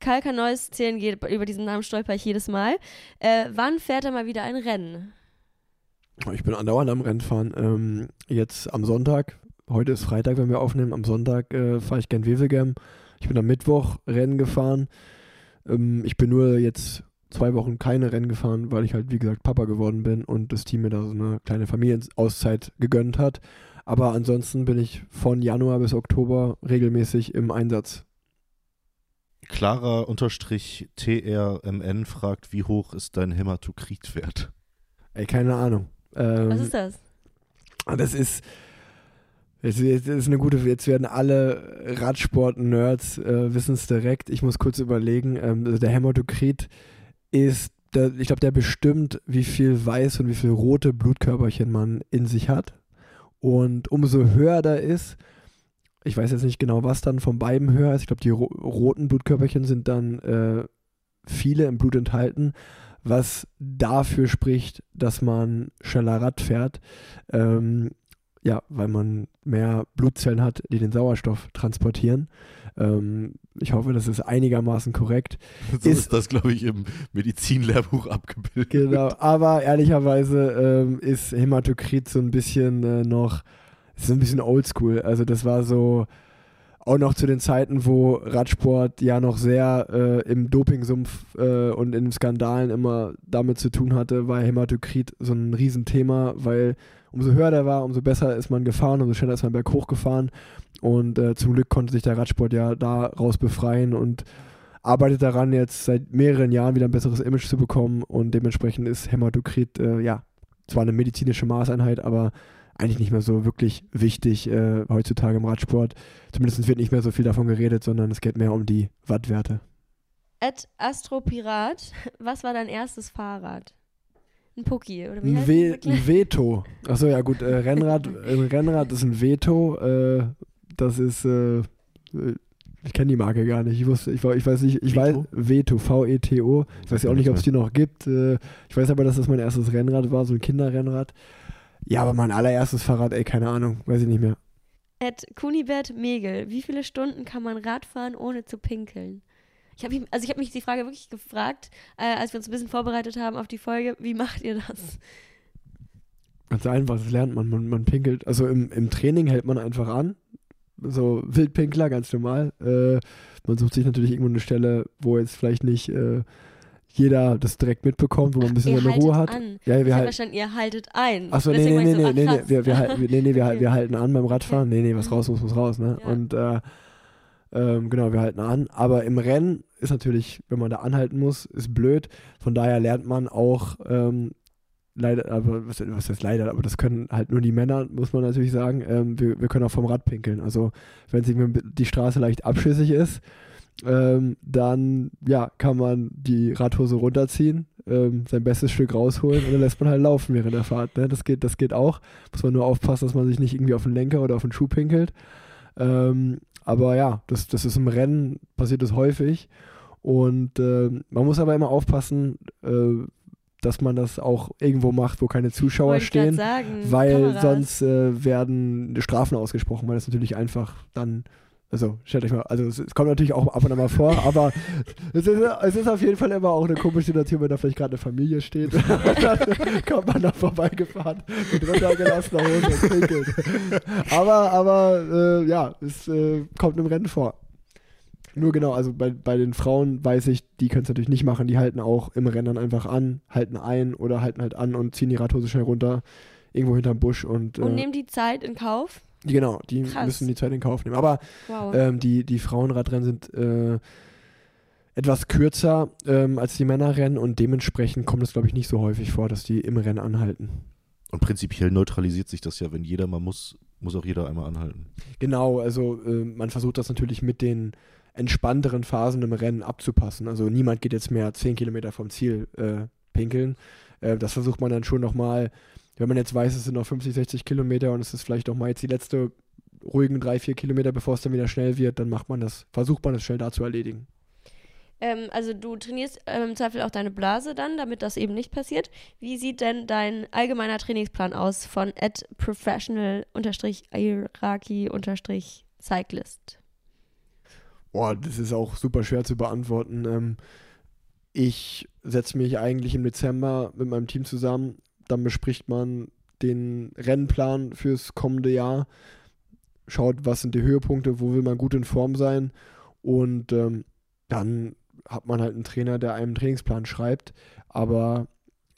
[SPEAKER 1] Kalkaneues CNG, über diesen Namen stolper ich jedes Mal. Äh, wann fährt er mal wieder ein Rennen?
[SPEAKER 3] Ich bin andauernd am Rennfahren. Ähm, jetzt am Sonntag, heute ist Freitag, wenn wir aufnehmen, am Sonntag äh, fahre ich gern Wevelgem. Ich bin am Mittwoch Rennen gefahren. Ähm, ich bin nur jetzt zwei Wochen keine Rennen gefahren, weil ich halt, wie gesagt, Papa geworden bin und das Team mir da so eine kleine Familienauszeit gegönnt hat. Aber ansonsten bin ich von Januar bis Oktober regelmäßig im Einsatz.
[SPEAKER 2] Clara unterstrich TRMN fragt, wie hoch ist dein Hämatokritwert?
[SPEAKER 3] Ey, keine Ahnung. Ähm,
[SPEAKER 1] Was ist das?
[SPEAKER 3] Das ist, jetzt, jetzt ist eine gute, jetzt werden alle Radsport-Nerds äh, wissen es direkt. Ich muss kurz überlegen. Ähm, also der Hämatokrit ist, der, ich glaube, der bestimmt, wie viel weiß und wie viel rote Blutkörperchen man in sich hat. Und umso höher da ist, ich weiß jetzt nicht genau, was dann von beiden höher ist. Ich glaube, die ro roten Blutkörperchen sind dann äh, viele im Blut enthalten, was dafür spricht, dass man schneller Rad fährt. Ähm, ja, weil man mehr Blutzellen hat, die den Sauerstoff transportieren. Ähm, ich hoffe, das ist einigermaßen korrekt. (laughs)
[SPEAKER 2] So
[SPEAKER 3] Ist-
[SPEAKER 2] ist, das, glaube ich, im Medizinlehrbuch abgebildet.
[SPEAKER 3] Genau, aber ehrlicherweise ähm, ist Hämatokrit so ein bisschen äh, noch, ist so ein bisschen oldschool. Also das war so auch noch zu den Zeiten, wo Radsport ja noch sehr äh, im Dopingsumpf äh, und in Skandalen immer damit zu tun hatte, war Hämatokrit so ein Riesenthema, weil umso höher der war, umso besser ist man gefahren, umso schneller ist man berghoch gefahren und äh, zum Glück konnte sich der Radsport ja daraus befreien und arbeitet daran, jetzt seit mehreren Jahren wieder ein besseres Image zu bekommen und dementsprechend ist Hämatokrit äh, ja zwar eine medizinische Maßeinheit, aber eigentlich nicht mehr so wirklich wichtig äh, heutzutage im Radsport. Zumindest wird nicht mehr so viel davon geredet, sondern es geht mehr um die Wattwerte.
[SPEAKER 1] Ed Astropirat, was war dein erstes Fahrrad? Ein Pucki, oder wie
[SPEAKER 3] Ein, We ein Veto. Achso, ja gut, äh, Rennrad, (laughs) ein Rennrad ist ein Veto. Äh, das ist, äh, äh, ich kenne die Marke gar nicht. Ich wusste, ich, war- ich weiß nicht, ich weiß,
[SPEAKER 2] Veto?
[SPEAKER 3] Veto, V-E-T-O. Ich weiß ja auch nicht, ob es die noch gibt. Äh, ich weiß aber, dass das mein erstes Rennrad war, so ein Kinderrennrad. Ja, aber mein allererstes Fahrrad, ey, keine Ahnung, weiß ich nicht mehr.
[SPEAKER 1] Ed Kunibert Megel, wie viele Stunden kann man Rad fahren, ohne zu pinkeln? Ich habe also ich habe mich die Frage wirklich gefragt, äh, als wir uns ein bisschen vorbereitet haben auf die Folge, wie macht ihr das?
[SPEAKER 3] Ganz einfach, das lernt man. Man, man pinkelt. Also im, im Training hält man einfach an. So Wildpinkler, ganz normal. Äh, man sucht sich natürlich irgendwo eine Stelle, wo jetzt vielleicht nicht äh, jeder das direkt mitbekommt, wo man ein bisschen
[SPEAKER 1] ihr
[SPEAKER 3] seine Ruhe hat.
[SPEAKER 1] an.
[SPEAKER 3] Ja, wir halten.
[SPEAKER 1] verstanden, ihr haltet ein.
[SPEAKER 3] Achso, nee, nee, nee, nee, nee,
[SPEAKER 1] ach,
[SPEAKER 3] nee, wir, wir, halten, nee, nee, wir, (laughs)
[SPEAKER 1] Okay.
[SPEAKER 3] wir halten an beim Radfahren. Nee, nee, was raus muss, muss raus, ne?
[SPEAKER 1] Ja.
[SPEAKER 3] Und äh, ähm, genau, wir halten an. Aber im Rennen ist natürlich, wenn man da anhalten muss, ist blöd. Von daher lernt man auch ähm, leider, aber was, was heißt leider, aber das können halt nur die Männer, muss man natürlich sagen. Ähm, wir, wir können auch vom Rad pinkeln. Also wenn die Straße leicht abschüssig ist, ähm, dann ja, kann man die Radhose runterziehen, ähm, sein bestes Stück rausholen und dann lässt man halt laufen während der Fahrt. Ne? Das, geht, das geht auch. Muss man nur aufpassen, dass man sich nicht irgendwie auf den Lenker oder auf den Schuh pinkelt. Ähm, aber ja, das, das ist im Rennen, passiert das häufig. Und äh, man muss aber immer aufpassen, äh, dass man das auch irgendwo macht, wo keine Zuschauer
[SPEAKER 1] Wollte
[SPEAKER 3] stehen,
[SPEAKER 1] sagen,
[SPEAKER 3] weil
[SPEAKER 1] Kameras.
[SPEAKER 3] sonst äh, werden Strafen ausgesprochen, weil das natürlich einfach dann, also stellt euch mal, also es, es kommt natürlich auch ab und an mal vor, (laughs) aber es ist, es ist auf jeden Fall immer auch eine komische Situation, wenn da vielleicht gerade eine Familie steht, (laughs) (laughs) dann kommt man da vorbeigefahren mit runtergelassener Hose und pinkelt. Aber, aber äh, ja, es äh, kommt im Rennen vor. Nur genau, also bei, bei den Frauen weiß ich, die können es natürlich nicht machen. Die halten auch im Rennen dann einfach an, halten ein oder halten halt an und ziehen die Radhose schnell runter, irgendwo hinterm Busch und,
[SPEAKER 1] Und
[SPEAKER 3] äh,
[SPEAKER 1] nehmen die Zeit in Kauf?
[SPEAKER 3] Genau, die
[SPEAKER 1] Krass.
[SPEAKER 3] müssen die Zeit in Kauf nehmen. Aber
[SPEAKER 1] Wow.
[SPEAKER 3] ähm, die, die Frauenradrennen sind äh, etwas kürzer ähm, als die Männerrennen und dementsprechend kommt es, glaube ich, nicht so häufig vor, dass die im Rennen anhalten.
[SPEAKER 2] Und prinzipiell neutralisiert sich das ja, wenn jeder mal muss, muss auch jeder einmal anhalten.
[SPEAKER 3] Genau, also äh, man versucht das natürlich mit den entspannteren Phasen im Rennen abzupassen. Also niemand geht jetzt mehr 10 Kilometer vom Ziel äh, pinkeln. Äh, das versucht man dann schon nochmal, wenn man jetzt weiß, es sind noch 50, 60 Kilometer und es ist vielleicht auch mal jetzt die letzte ruhigen drei, vier Kilometer, bevor es dann wieder schnell wird, dann macht man das, versucht man das schnell da zu erledigen.
[SPEAKER 1] Ähm, also du trainierst ähm, im Zweifel auch deine Blase dann, damit das eben nicht passiert. Wie sieht denn dein allgemeiner Trainingsplan aus von at professional-iraki-cyclist?
[SPEAKER 3] Boah, das ist auch super schwer zu beantworten. Ähm, ich setze mich eigentlich im Dezember mit meinem Team zusammen. Dann bespricht man den Rennplan fürs kommende Jahr. Schaut, was sind die Höhepunkte, wo will man gut in Form sein. Und ähm, dann hat man halt einen Trainer, der einem einen Trainingsplan schreibt. Aber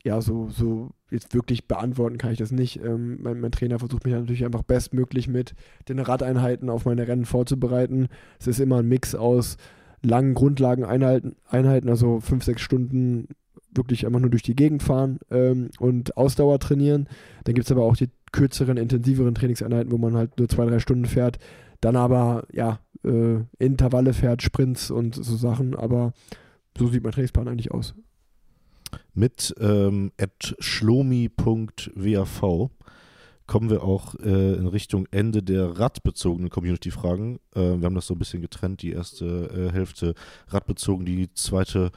[SPEAKER 3] ja, so, so jetzt wirklich beantworten kann ich das nicht. Ähm, mein, mein Trainer versucht mich natürlich einfach bestmöglich mit den Radeinheiten auf meine Rennen vorzubereiten. Es ist immer ein Mix aus langen Grundlageneinheiten, Einheiten, also fünf, sechs Stunden wirklich einfach nur durch die Gegend fahren ähm, und Ausdauer trainieren. Dann gibt es aber auch die kürzeren, intensiveren Trainingseinheiten, wo man halt nur zwei, drei Stunden fährt. Dann aber, ja, äh, Intervalle fährt, Sprints und so Sachen. Aber so sieht mein Trainingsplan eigentlich aus.
[SPEAKER 2] Mit ähm, schlomi.wav kommen wir auch äh, in Richtung Ende der radbezogenen Community-Fragen. Äh, wir haben das so ein bisschen getrennt, die erste äh, Hälfte radbezogen, die zweite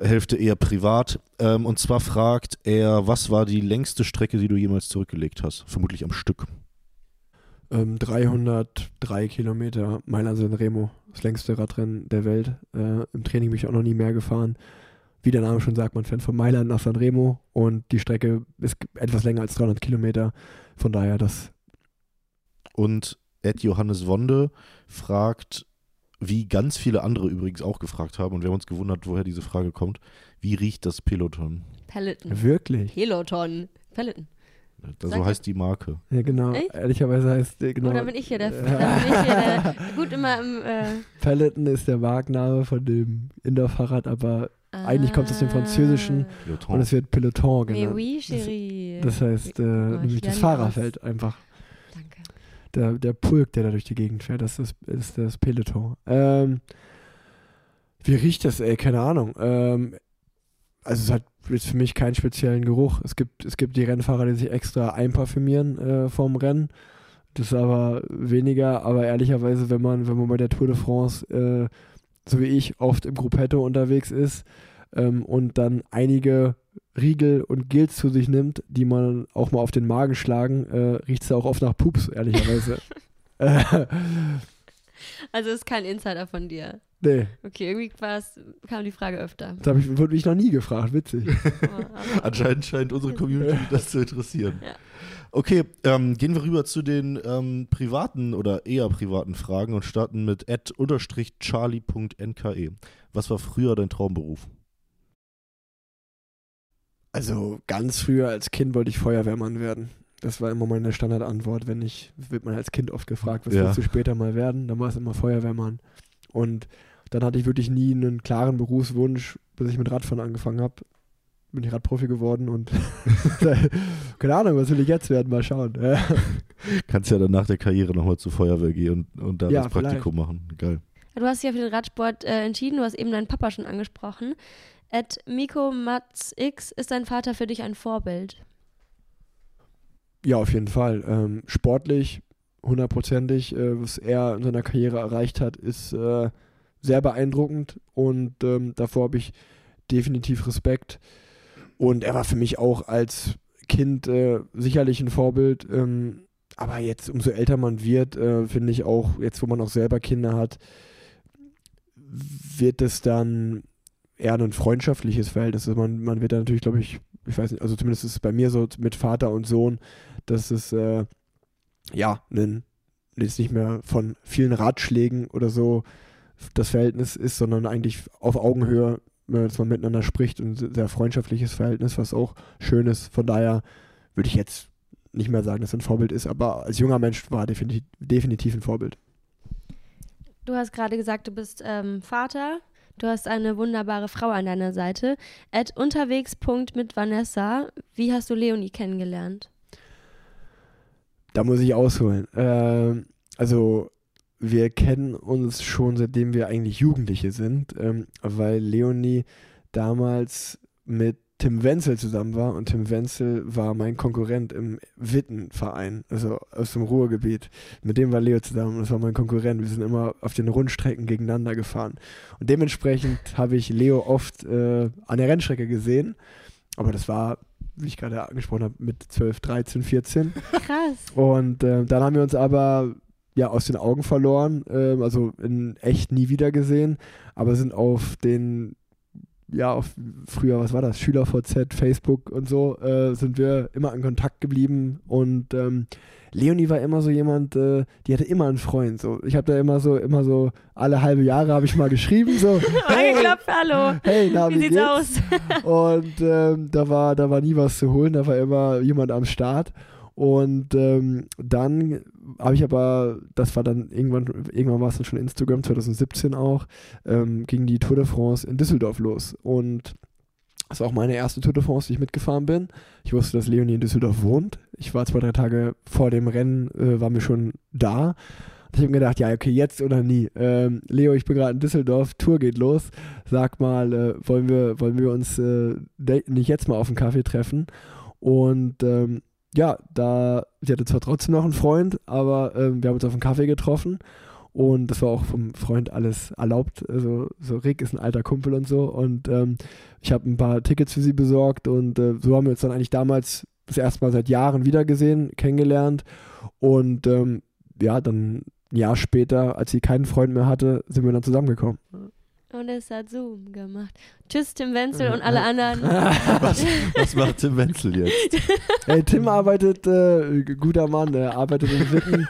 [SPEAKER 2] Hälfte eher privat. Ähm, und zwar fragt er, was war die längste Strecke, die du jemals zurückgelegt hast? Vermutlich am Stück.
[SPEAKER 3] Ähm, 303 Kilometer Mailand San Remo, das längste Radrennen der Welt. Äh, Im Training bin ich auch noch nie mehr gefahren. Wie der Name schon sagt, man fährt von Mailand nach San Remo und die Strecke ist etwas länger als 300 Kilometer. Von daher, das
[SPEAKER 2] Und Ed Johannes Wonde fragt, wie ganz viele andere übrigens auch gefragt haben, und wir haben uns gewundert, woher diese Frage kommt, wie riecht das Peloton?
[SPEAKER 1] Peloton.
[SPEAKER 3] wirklich.
[SPEAKER 1] Peloton. Peloton.
[SPEAKER 2] So
[SPEAKER 1] Sag
[SPEAKER 2] heißt die Marke.
[SPEAKER 3] Ja, genau.
[SPEAKER 1] Echt?
[SPEAKER 3] Ehrlicherweise heißt genau.
[SPEAKER 1] Oder bin ich hier der, da bin ich hier der (laughs) gut immer im äh,
[SPEAKER 3] Peloton ist der Markenname von dem Indoor-Fahrrad, aber eigentlich kommt es aus dem Französischen
[SPEAKER 2] Peloton.
[SPEAKER 3] und es wird Peloton
[SPEAKER 1] Mais
[SPEAKER 3] genannt.
[SPEAKER 1] oui, chérie.
[SPEAKER 3] Das heißt, äh,
[SPEAKER 1] ich
[SPEAKER 3] nämlich das Fahrerfeld einfach.
[SPEAKER 1] Danke.
[SPEAKER 3] Der, der Pulk, der da durch die Gegend fährt, das ist, ist das Peloton. Ähm, wie riecht das, ey? Keine Ahnung. Ähm, also es hat jetzt für mich keinen speziellen Geruch. Es gibt, es gibt die Rennfahrer, die sich extra einparfümieren äh, vorm Rennen. Das ist aber weniger, aber ehrlicherweise, wenn man, wenn man bei der Tour de France, äh, so wie ich, oft im Gruppetto unterwegs ist ähm, und dann einige Riegel und Gels zu sich nimmt, die man auch mal auf den Magen schlagen, äh, riecht es auch oft nach Pups, ehrlicherweise. (laughs) (laughs) (laughs) äh,
[SPEAKER 1] Also ist kein Insider von dir.
[SPEAKER 3] nee,
[SPEAKER 1] Okay, irgendwie war's, kam die Frage öfter.
[SPEAKER 3] das hab ich, wurde mich noch nie gefragt, witzig. (laughs)
[SPEAKER 2] Anscheinend scheint unsere Community das zu interessieren.
[SPEAKER 1] Ja.
[SPEAKER 2] Okay, ähm, gehen wir rüber zu den ähm, privaten oder eher privaten Fragen und starten mit ad-charlie.nke. Was war früher dein Traumberuf?
[SPEAKER 3] Also ganz früher als Kind wollte ich Feuerwehrmann werden. Das war immer meine Standardantwort, wenn ich, wird man als Kind oft gefragt, was
[SPEAKER 2] Ja.
[SPEAKER 3] willst du später mal werden? Dann war es immer Feuerwehrmann. Und dann hatte ich wirklich nie einen klaren Berufswunsch, bis ich mit Radfahren angefangen habe. bin ich Radprofi geworden und (laughs) (laughs) keine Ahnung, was will ich jetzt werden? Mal schauen.
[SPEAKER 2] Kannst ja dann nach der Karriere nochmal zur Feuerwehr gehen und, und da
[SPEAKER 3] Ja,
[SPEAKER 2] das Praktikum machen. Geil.
[SPEAKER 1] Du hast dich ja für den Radsport äh, entschieden, du hast eben deinen Papa schon angesprochen. Ed Miko Mats X, ist dein Vater für dich ein Vorbild?
[SPEAKER 3] Ja, auf jeden Fall. Ähm, sportlich, hundertprozentig, äh, was er in seiner Karriere erreicht hat, ist äh, sehr beeindruckend und ähm, davor habe ich definitiv Respekt. Und er war für mich auch als Kind äh, sicherlich ein Vorbild. Ähm, aber jetzt, umso älter man wird, äh, finde ich auch, jetzt wo man auch selber Kinder hat, wird es dann eher ein freundschaftliches Verhältnis. Also man, man wird da natürlich, glaube ich, ich weiß nicht, also zumindest ist es bei mir so mit Vater und Sohn, dass es äh, ja ein, jetzt nicht mehr von vielen Ratschlägen oder so das Verhältnis ist, sondern eigentlich auf Augenhöhe, dass man miteinander spricht und ein sehr freundschaftliches Verhältnis, was auch schön ist. Von daher würde ich jetzt nicht mehr sagen, dass er ein Vorbild ist, aber als junger Mensch war er definitiv, definitiv ein Vorbild.
[SPEAKER 1] Du hast gerade gesagt, du bist ähm, Vater. Du hast eine wunderbare Frau an deiner Seite. Ed unterwegs. Mit Vanessa. Wie hast du Leonie kennengelernt?
[SPEAKER 3] Da muss ich ausholen. Ähm, also wir kennen uns schon seitdem wir eigentlich Jugendliche sind, ähm, weil Leonie damals mit Tim Wenzel zusammen war und Tim Wenzel war mein Konkurrent im Wittenverein, also aus dem Ruhrgebiet. Mit dem war Leo zusammen und das war mein Konkurrent. Wir sind immer auf den Rundstrecken gegeneinander gefahren. Und dementsprechend habe ich Leo oft äh, an der Rennstrecke gesehen, aber das war, wie ich gerade angesprochen habe, mit 12, 13, 14.
[SPEAKER 1] Krass.
[SPEAKER 3] Und äh, dann haben wir uns aber ja aus den Augen verloren, ähm, also in echt nie wieder gesehen, aber sind auf den ja, auf früher, was war das, SchülerVZ, Facebook und so, äh, sind wir immer in Kontakt geblieben und ähm, Leonie war immer so jemand, äh, die hatte immer einen Freund. So. Ich habe da immer so, immer so, alle halbe Jahre habe ich mal geschrieben, so, (laughs) hey,
[SPEAKER 1] Angeklopft, hallo.
[SPEAKER 3] hey, na,
[SPEAKER 1] Wie
[SPEAKER 3] wie
[SPEAKER 1] sieht's
[SPEAKER 3] geht's?
[SPEAKER 1] aus? (laughs)
[SPEAKER 3] Und ähm, da, war, da war nie was zu holen, da war immer jemand am Start. Und ähm, dann habe ich aber, das war dann irgendwann, irgendwann war es dann schon Instagram, 2017 auch, ähm, ging die Tour de France in Düsseldorf los. Und das war auch meine erste Tour de France, die ich mitgefahren bin. Ich wusste, dass Leonie in Düsseldorf wohnt. Ich war zwei, drei Tage vor dem Rennen, äh, waren wir schon da. Ich habe mir gedacht, ja, okay, jetzt oder nie. Ähm, Leo, ich bin gerade in Düsseldorf, Tour geht los. Sag mal, äh, wollen, wir, wollen wir uns äh, nicht jetzt mal auf einen Kaffee treffen? Und ähm, ja, da, sie hatte zwar trotzdem noch einen Freund, aber ähm, wir haben uns auf einen Kaffee getroffen und das war auch vom Freund alles erlaubt. Also so Rick ist ein alter Kumpel und so und ähm, ich habe ein paar Tickets für sie besorgt und äh, so haben wir uns dann eigentlich damals das erste Mal seit Jahren wiedergesehen, kennengelernt und ähm, ja, dann ein Jahr später, als sie keinen Freund mehr hatte, sind wir dann zusammengekommen.
[SPEAKER 1] Und es hat Zoom gemacht. Tschüss, Tim Wenzel und (laughs) alle anderen. (laughs)
[SPEAKER 2] Was, was macht Tim Wenzel jetzt? (laughs)
[SPEAKER 3] Hey, Tim arbeitet, äh, guter Mann, er arbeitet in Witten,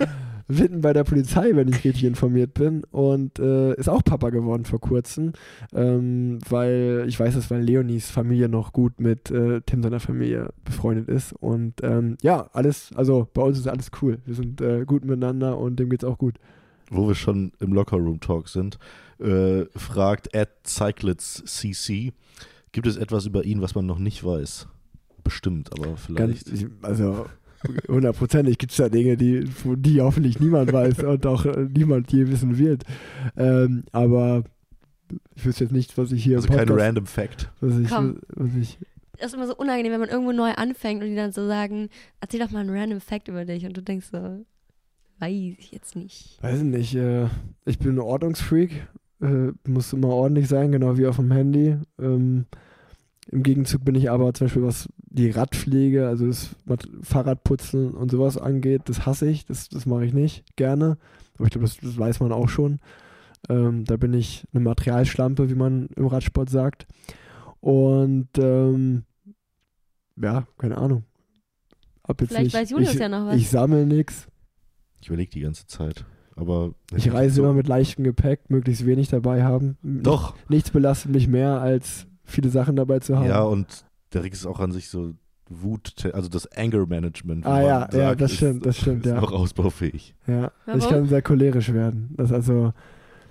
[SPEAKER 3] Witten bei der Polizei, wenn ich richtig informiert bin. Und äh, ist auch Papa geworden vor kurzem. Ähm, weil ich weiß es, weil Leonies Familie noch gut mit äh, Tim seiner Familie befreundet ist. Und ähm, ja, alles, also bei uns ist alles cool. Wir sind äh, gut miteinander und dem geht's auch gut.
[SPEAKER 2] Wo wir schon im Lockerroom-Talk sind, äh, fragt at Cyclitz CC, gibt es etwas über ihn, was man noch nicht weiß? Bestimmt, aber vielleicht.
[SPEAKER 3] Ganz, also hundertprozentig gibt es da Dinge, die, die hoffentlich niemand weiß und auch äh, niemand je wissen wird. Ähm, aber ich wüsste jetzt nicht, was ich hier
[SPEAKER 2] also
[SPEAKER 3] im
[SPEAKER 2] kein
[SPEAKER 3] Podcast,
[SPEAKER 2] Random Fact.
[SPEAKER 3] was ich,
[SPEAKER 1] Komm.
[SPEAKER 3] was ich
[SPEAKER 1] Das ist immer so unangenehm, wenn man irgendwo neu anfängt und die dann so sagen, erzähl doch mal einen random Fact über dich und du denkst so, weiß ich jetzt nicht.
[SPEAKER 3] weiß nicht, äh, ich bin ein Ordnungsfreak, äh, muss immer ordentlich sein, genau wie auf dem Handy. Ähm, Im Gegenzug bin ich aber zum Beispiel, was die Radpflege, also das Fahrradputzen und sowas angeht, das hasse ich, das, das mache ich nicht gerne. Aber ich glaube, das, das weiß man auch schon. Ähm, da bin ich eine Materialschlampe, wie man im Radsport sagt. Und ähm, ja, keine Ahnung. Hab jetzt
[SPEAKER 1] Vielleicht
[SPEAKER 3] nicht,
[SPEAKER 1] weiß Julius
[SPEAKER 3] ich,
[SPEAKER 1] ja noch was.
[SPEAKER 3] Ich sammle nichts.
[SPEAKER 2] Ich überlege die ganze Zeit. Aber
[SPEAKER 3] Ich reise immer mit leichtem Gepäck, möglichst wenig dabei haben.
[SPEAKER 2] Doch.
[SPEAKER 3] Nichts belastet mich mehr, als viele Sachen dabei zu haben.
[SPEAKER 2] Ja, und der Rick ist auch an sich so Wut, also das Anger Management.
[SPEAKER 3] Ah ja,
[SPEAKER 2] sagt,
[SPEAKER 3] ja, das
[SPEAKER 2] ist,
[SPEAKER 3] stimmt, das stimmt,
[SPEAKER 2] ist
[SPEAKER 3] ja.
[SPEAKER 2] noch ausbaufähig.
[SPEAKER 3] ja.
[SPEAKER 1] Warum?
[SPEAKER 3] Ich kann sehr cholerisch werden. Das also,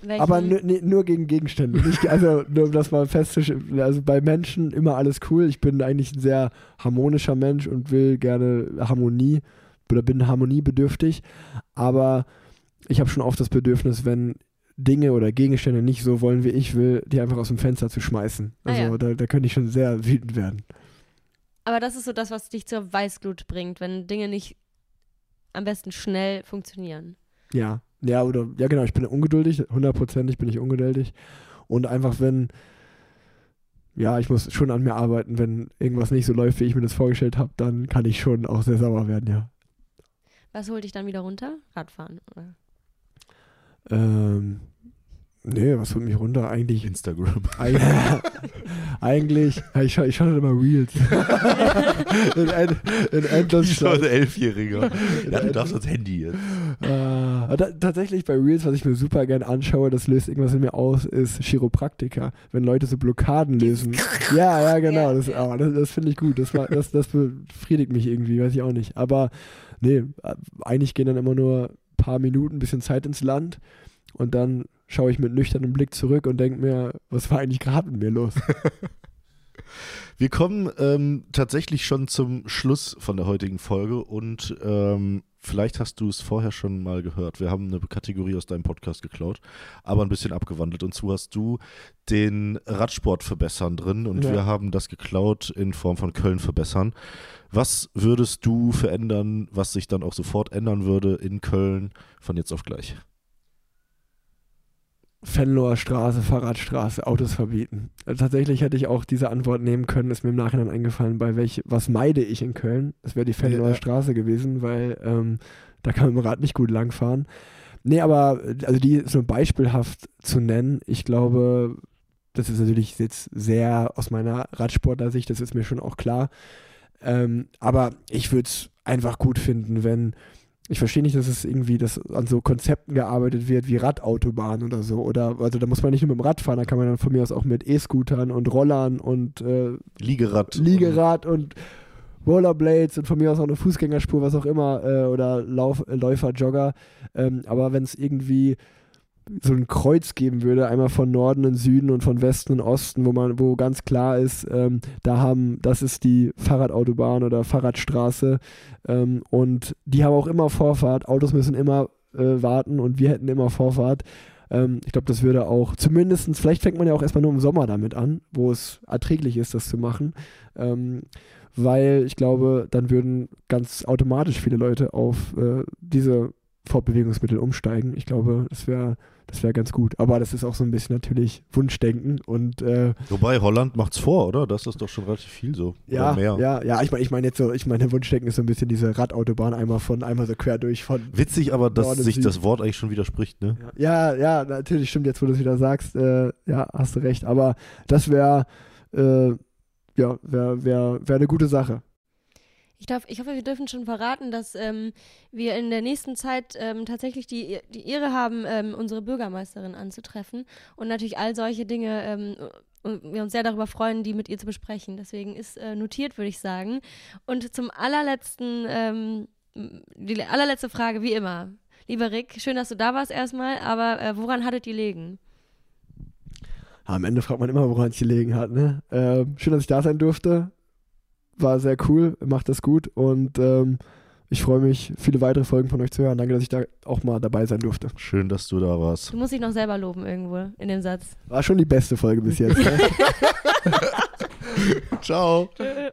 [SPEAKER 1] Welchen?
[SPEAKER 3] Aber nur gegen Gegenstände. Nicht, also nur um das mal festzustellen. Also bei Menschen immer alles cool. Ich bin eigentlich ein sehr harmonischer Mensch und will gerne Harmonie oder bin harmoniebedürftig. Aber ich habe schon oft das Bedürfnis, wenn Dinge oder Gegenstände nicht so wollen, wie ich will, die einfach aus dem Fenster zu schmeißen.
[SPEAKER 1] Ah,
[SPEAKER 3] Also
[SPEAKER 1] ja.
[SPEAKER 3] da, da könnte ich schon sehr wütend werden.
[SPEAKER 1] Aber das ist so das, was dich zur Weißglut bringt, wenn Dinge nicht am besten schnell funktionieren.
[SPEAKER 3] Ja, ja, oder, ja genau, ich bin ungeduldig, hundertprozentig bin ich ungeduldig. Und einfach, wenn, ja, ich muss schon an mir arbeiten, wenn irgendwas nicht so läuft, wie ich mir das vorgestellt habe, dann kann ich schon auch sehr sauer werden, ja.
[SPEAKER 1] Was holt dich dann wieder runter? Radfahren. Oder?
[SPEAKER 3] Ähm, nee, was holt mich runter? Eigentlich,
[SPEAKER 2] Instagram. (laughs)
[SPEAKER 3] eig- eigentlich, ja, ich schaue ich schau dann immer Reels. (laughs) in, end, in endlos
[SPEAKER 2] Ich ein Elfjähriger. Ja, du darfst das Handy jetzt.
[SPEAKER 3] Äh, da, tatsächlich bei Reels, was ich mir super gern anschaue, das löst irgendwas in mir aus, ist Chiropraktiker. Wenn Leute so Blockaden lösen. (laughs) ja, ja, genau. Das, aber das, das finde ich gut. Das, war- das, das befriedigt mich irgendwie, weiß ich auch nicht. Aber nee, äh, eigentlich gehen dann immer nur ein paar Minuten, bisschen Zeit ins Land und dann schaue ich mit nüchternem Blick zurück und denke mir, was war eigentlich gerade mit mir los? (laughs)
[SPEAKER 2] Wir kommen ähm, tatsächlich schon zum Schluss von der heutigen Folge und ähm, vielleicht hast du es vorher schon mal gehört. Wir haben eine Kategorie aus deinem Podcast geklaut, aber ein bisschen abgewandelt. Und so hast du den Radsport verbessern drin und
[SPEAKER 3] Ja.
[SPEAKER 2] wir haben das geklaut in Form von Köln verbessern. Was würdest du verändern, was sich dann auch sofort ändern würde in Köln von jetzt auf gleich?
[SPEAKER 3] Fenloher Straße, Fahrradstraße, Autos verbieten. Also tatsächlich hätte ich auch diese Antwort nehmen können, ist mir im Nachhinein eingefallen, bei welch, was meide ich in Köln? Das wäre die Fenloher
[SPEAKER 2] Ja.
[SPEAKER 3] Straße gewesen, weil ähm, da kann man mit dem Rad nicht gut langfahren. Nee, aber also die ist nur beispielhaft zu nennen. Ich glaube, das ist natürlich jetzt sehr aus meiner Radsportler-Sicht, das ist mir schon auch klar. Ähm, aber ich würde es einfach gut finden, wenn ich verstehe nicht, dass es irgendwie dass an so Konzepten gearbeitet wird wie Radautobahn oder so. Oder also da muss man nicht nur mit dem Rad fahren, da kann man dann von mir aus auch mit E-Scootern und Rollern und äh,
[SPEAKER 2] Liegerad.
[SPEAKER 3] Liegerad und Rollerblades und von mir aus auch eine Fußgängerspur, was auch immer, äh, oder Lauf, Läufer, Jogger. Ähm, aber wenn es irgendwie so ein Kreuz geben würde, einmal von Norden in Süden und von Westen in Osten, wo man, wo ganz klar ist, ähm, da haben, das ist die Fahrradautobahn oder Fahrradstraße ähm, und die haben auch immer Vorfahrt, Autos müssen immer äh, warten und wir hätten immer Vorfahrt. Ähm, ich glaube, das würde auch zumindestens, vielleicht fängt man ja auch erstmal nur im Sommer damit an, wo es erträglich ist, das zu machen. Ähm, weil ich glaube, dann würden ganz automatisch viele Leute auf äh, diese Fortbewegungsmittel umsteigen. Ich glaube, das wäre das wäre ganz gut. Aber das ist auch so ein bisschen natürlich Wunschdenken und äh,
[SPEAKER 2] Wobei Holland macht's vor, oder? Das ist doch schon relativ viel so.
[SPEAKER 3] ja,
[SPEAKER 2] oder mehr.
[SPEAKER 3] ja, ja, ich meine, ich meine jetzt so, ich meine, Wunschdenken ist so ein bisschen diese Radautobahn einmal von einmal so quer durch von
[SPEAKER 2] Witzig aber, dass sich das Wort eigentlich schon widerspricht, ne?
[SPEAKER 3] Ja, ja, natürlich stimmt jetzt, wo du es wieder sagst. Äh, ja, hast du recht. Aber das wäre, äh, ja, wäre wär, wär eine gute Sache.
[SPEAKER 1] Ich, darf, ich hoffe, wir dürfen schon verraten, dass ähm, wir in der nächsten Zeit ähm, tatsächlich die, die Ehre haben, ähm, unsere Bürgermeisterin anzutreffen und natürlich all solche Dinge ähm, und wir uns sehr darüber freuen, die mit ihr zu besprechen. Deswegen ist äh, notiert, würde ich sagen. Und zum allerletzten, ähm, die allerletzte Frage, wie immer. Lieber Rick, schön, dass du da warst erstmal, aber äh, woran hattet ihr liegen?
[SPEAKER 3] Am Ende fragt man immer, woran es gelegen hat. Ne? Ähm, schön, dass ich da sein durfte. War sehr cool, macht das gut und ähm, ich freue mich, viele weitere Folgen von euch zu hören. Danke, dass ich da auch mal dabei sein durfte.
[SPEAKER 2] Schön, dass du da warst.
[SPEAKER 1] Du musst dich noch selber loben irgendwo in dem Satz.
[SPEAKER 3] War schon die beste Folge bis jetzt. Ne? (laughs) (laughs)
[SPEAKER 2] Ciao.
[SPEAKER 1] Tschö.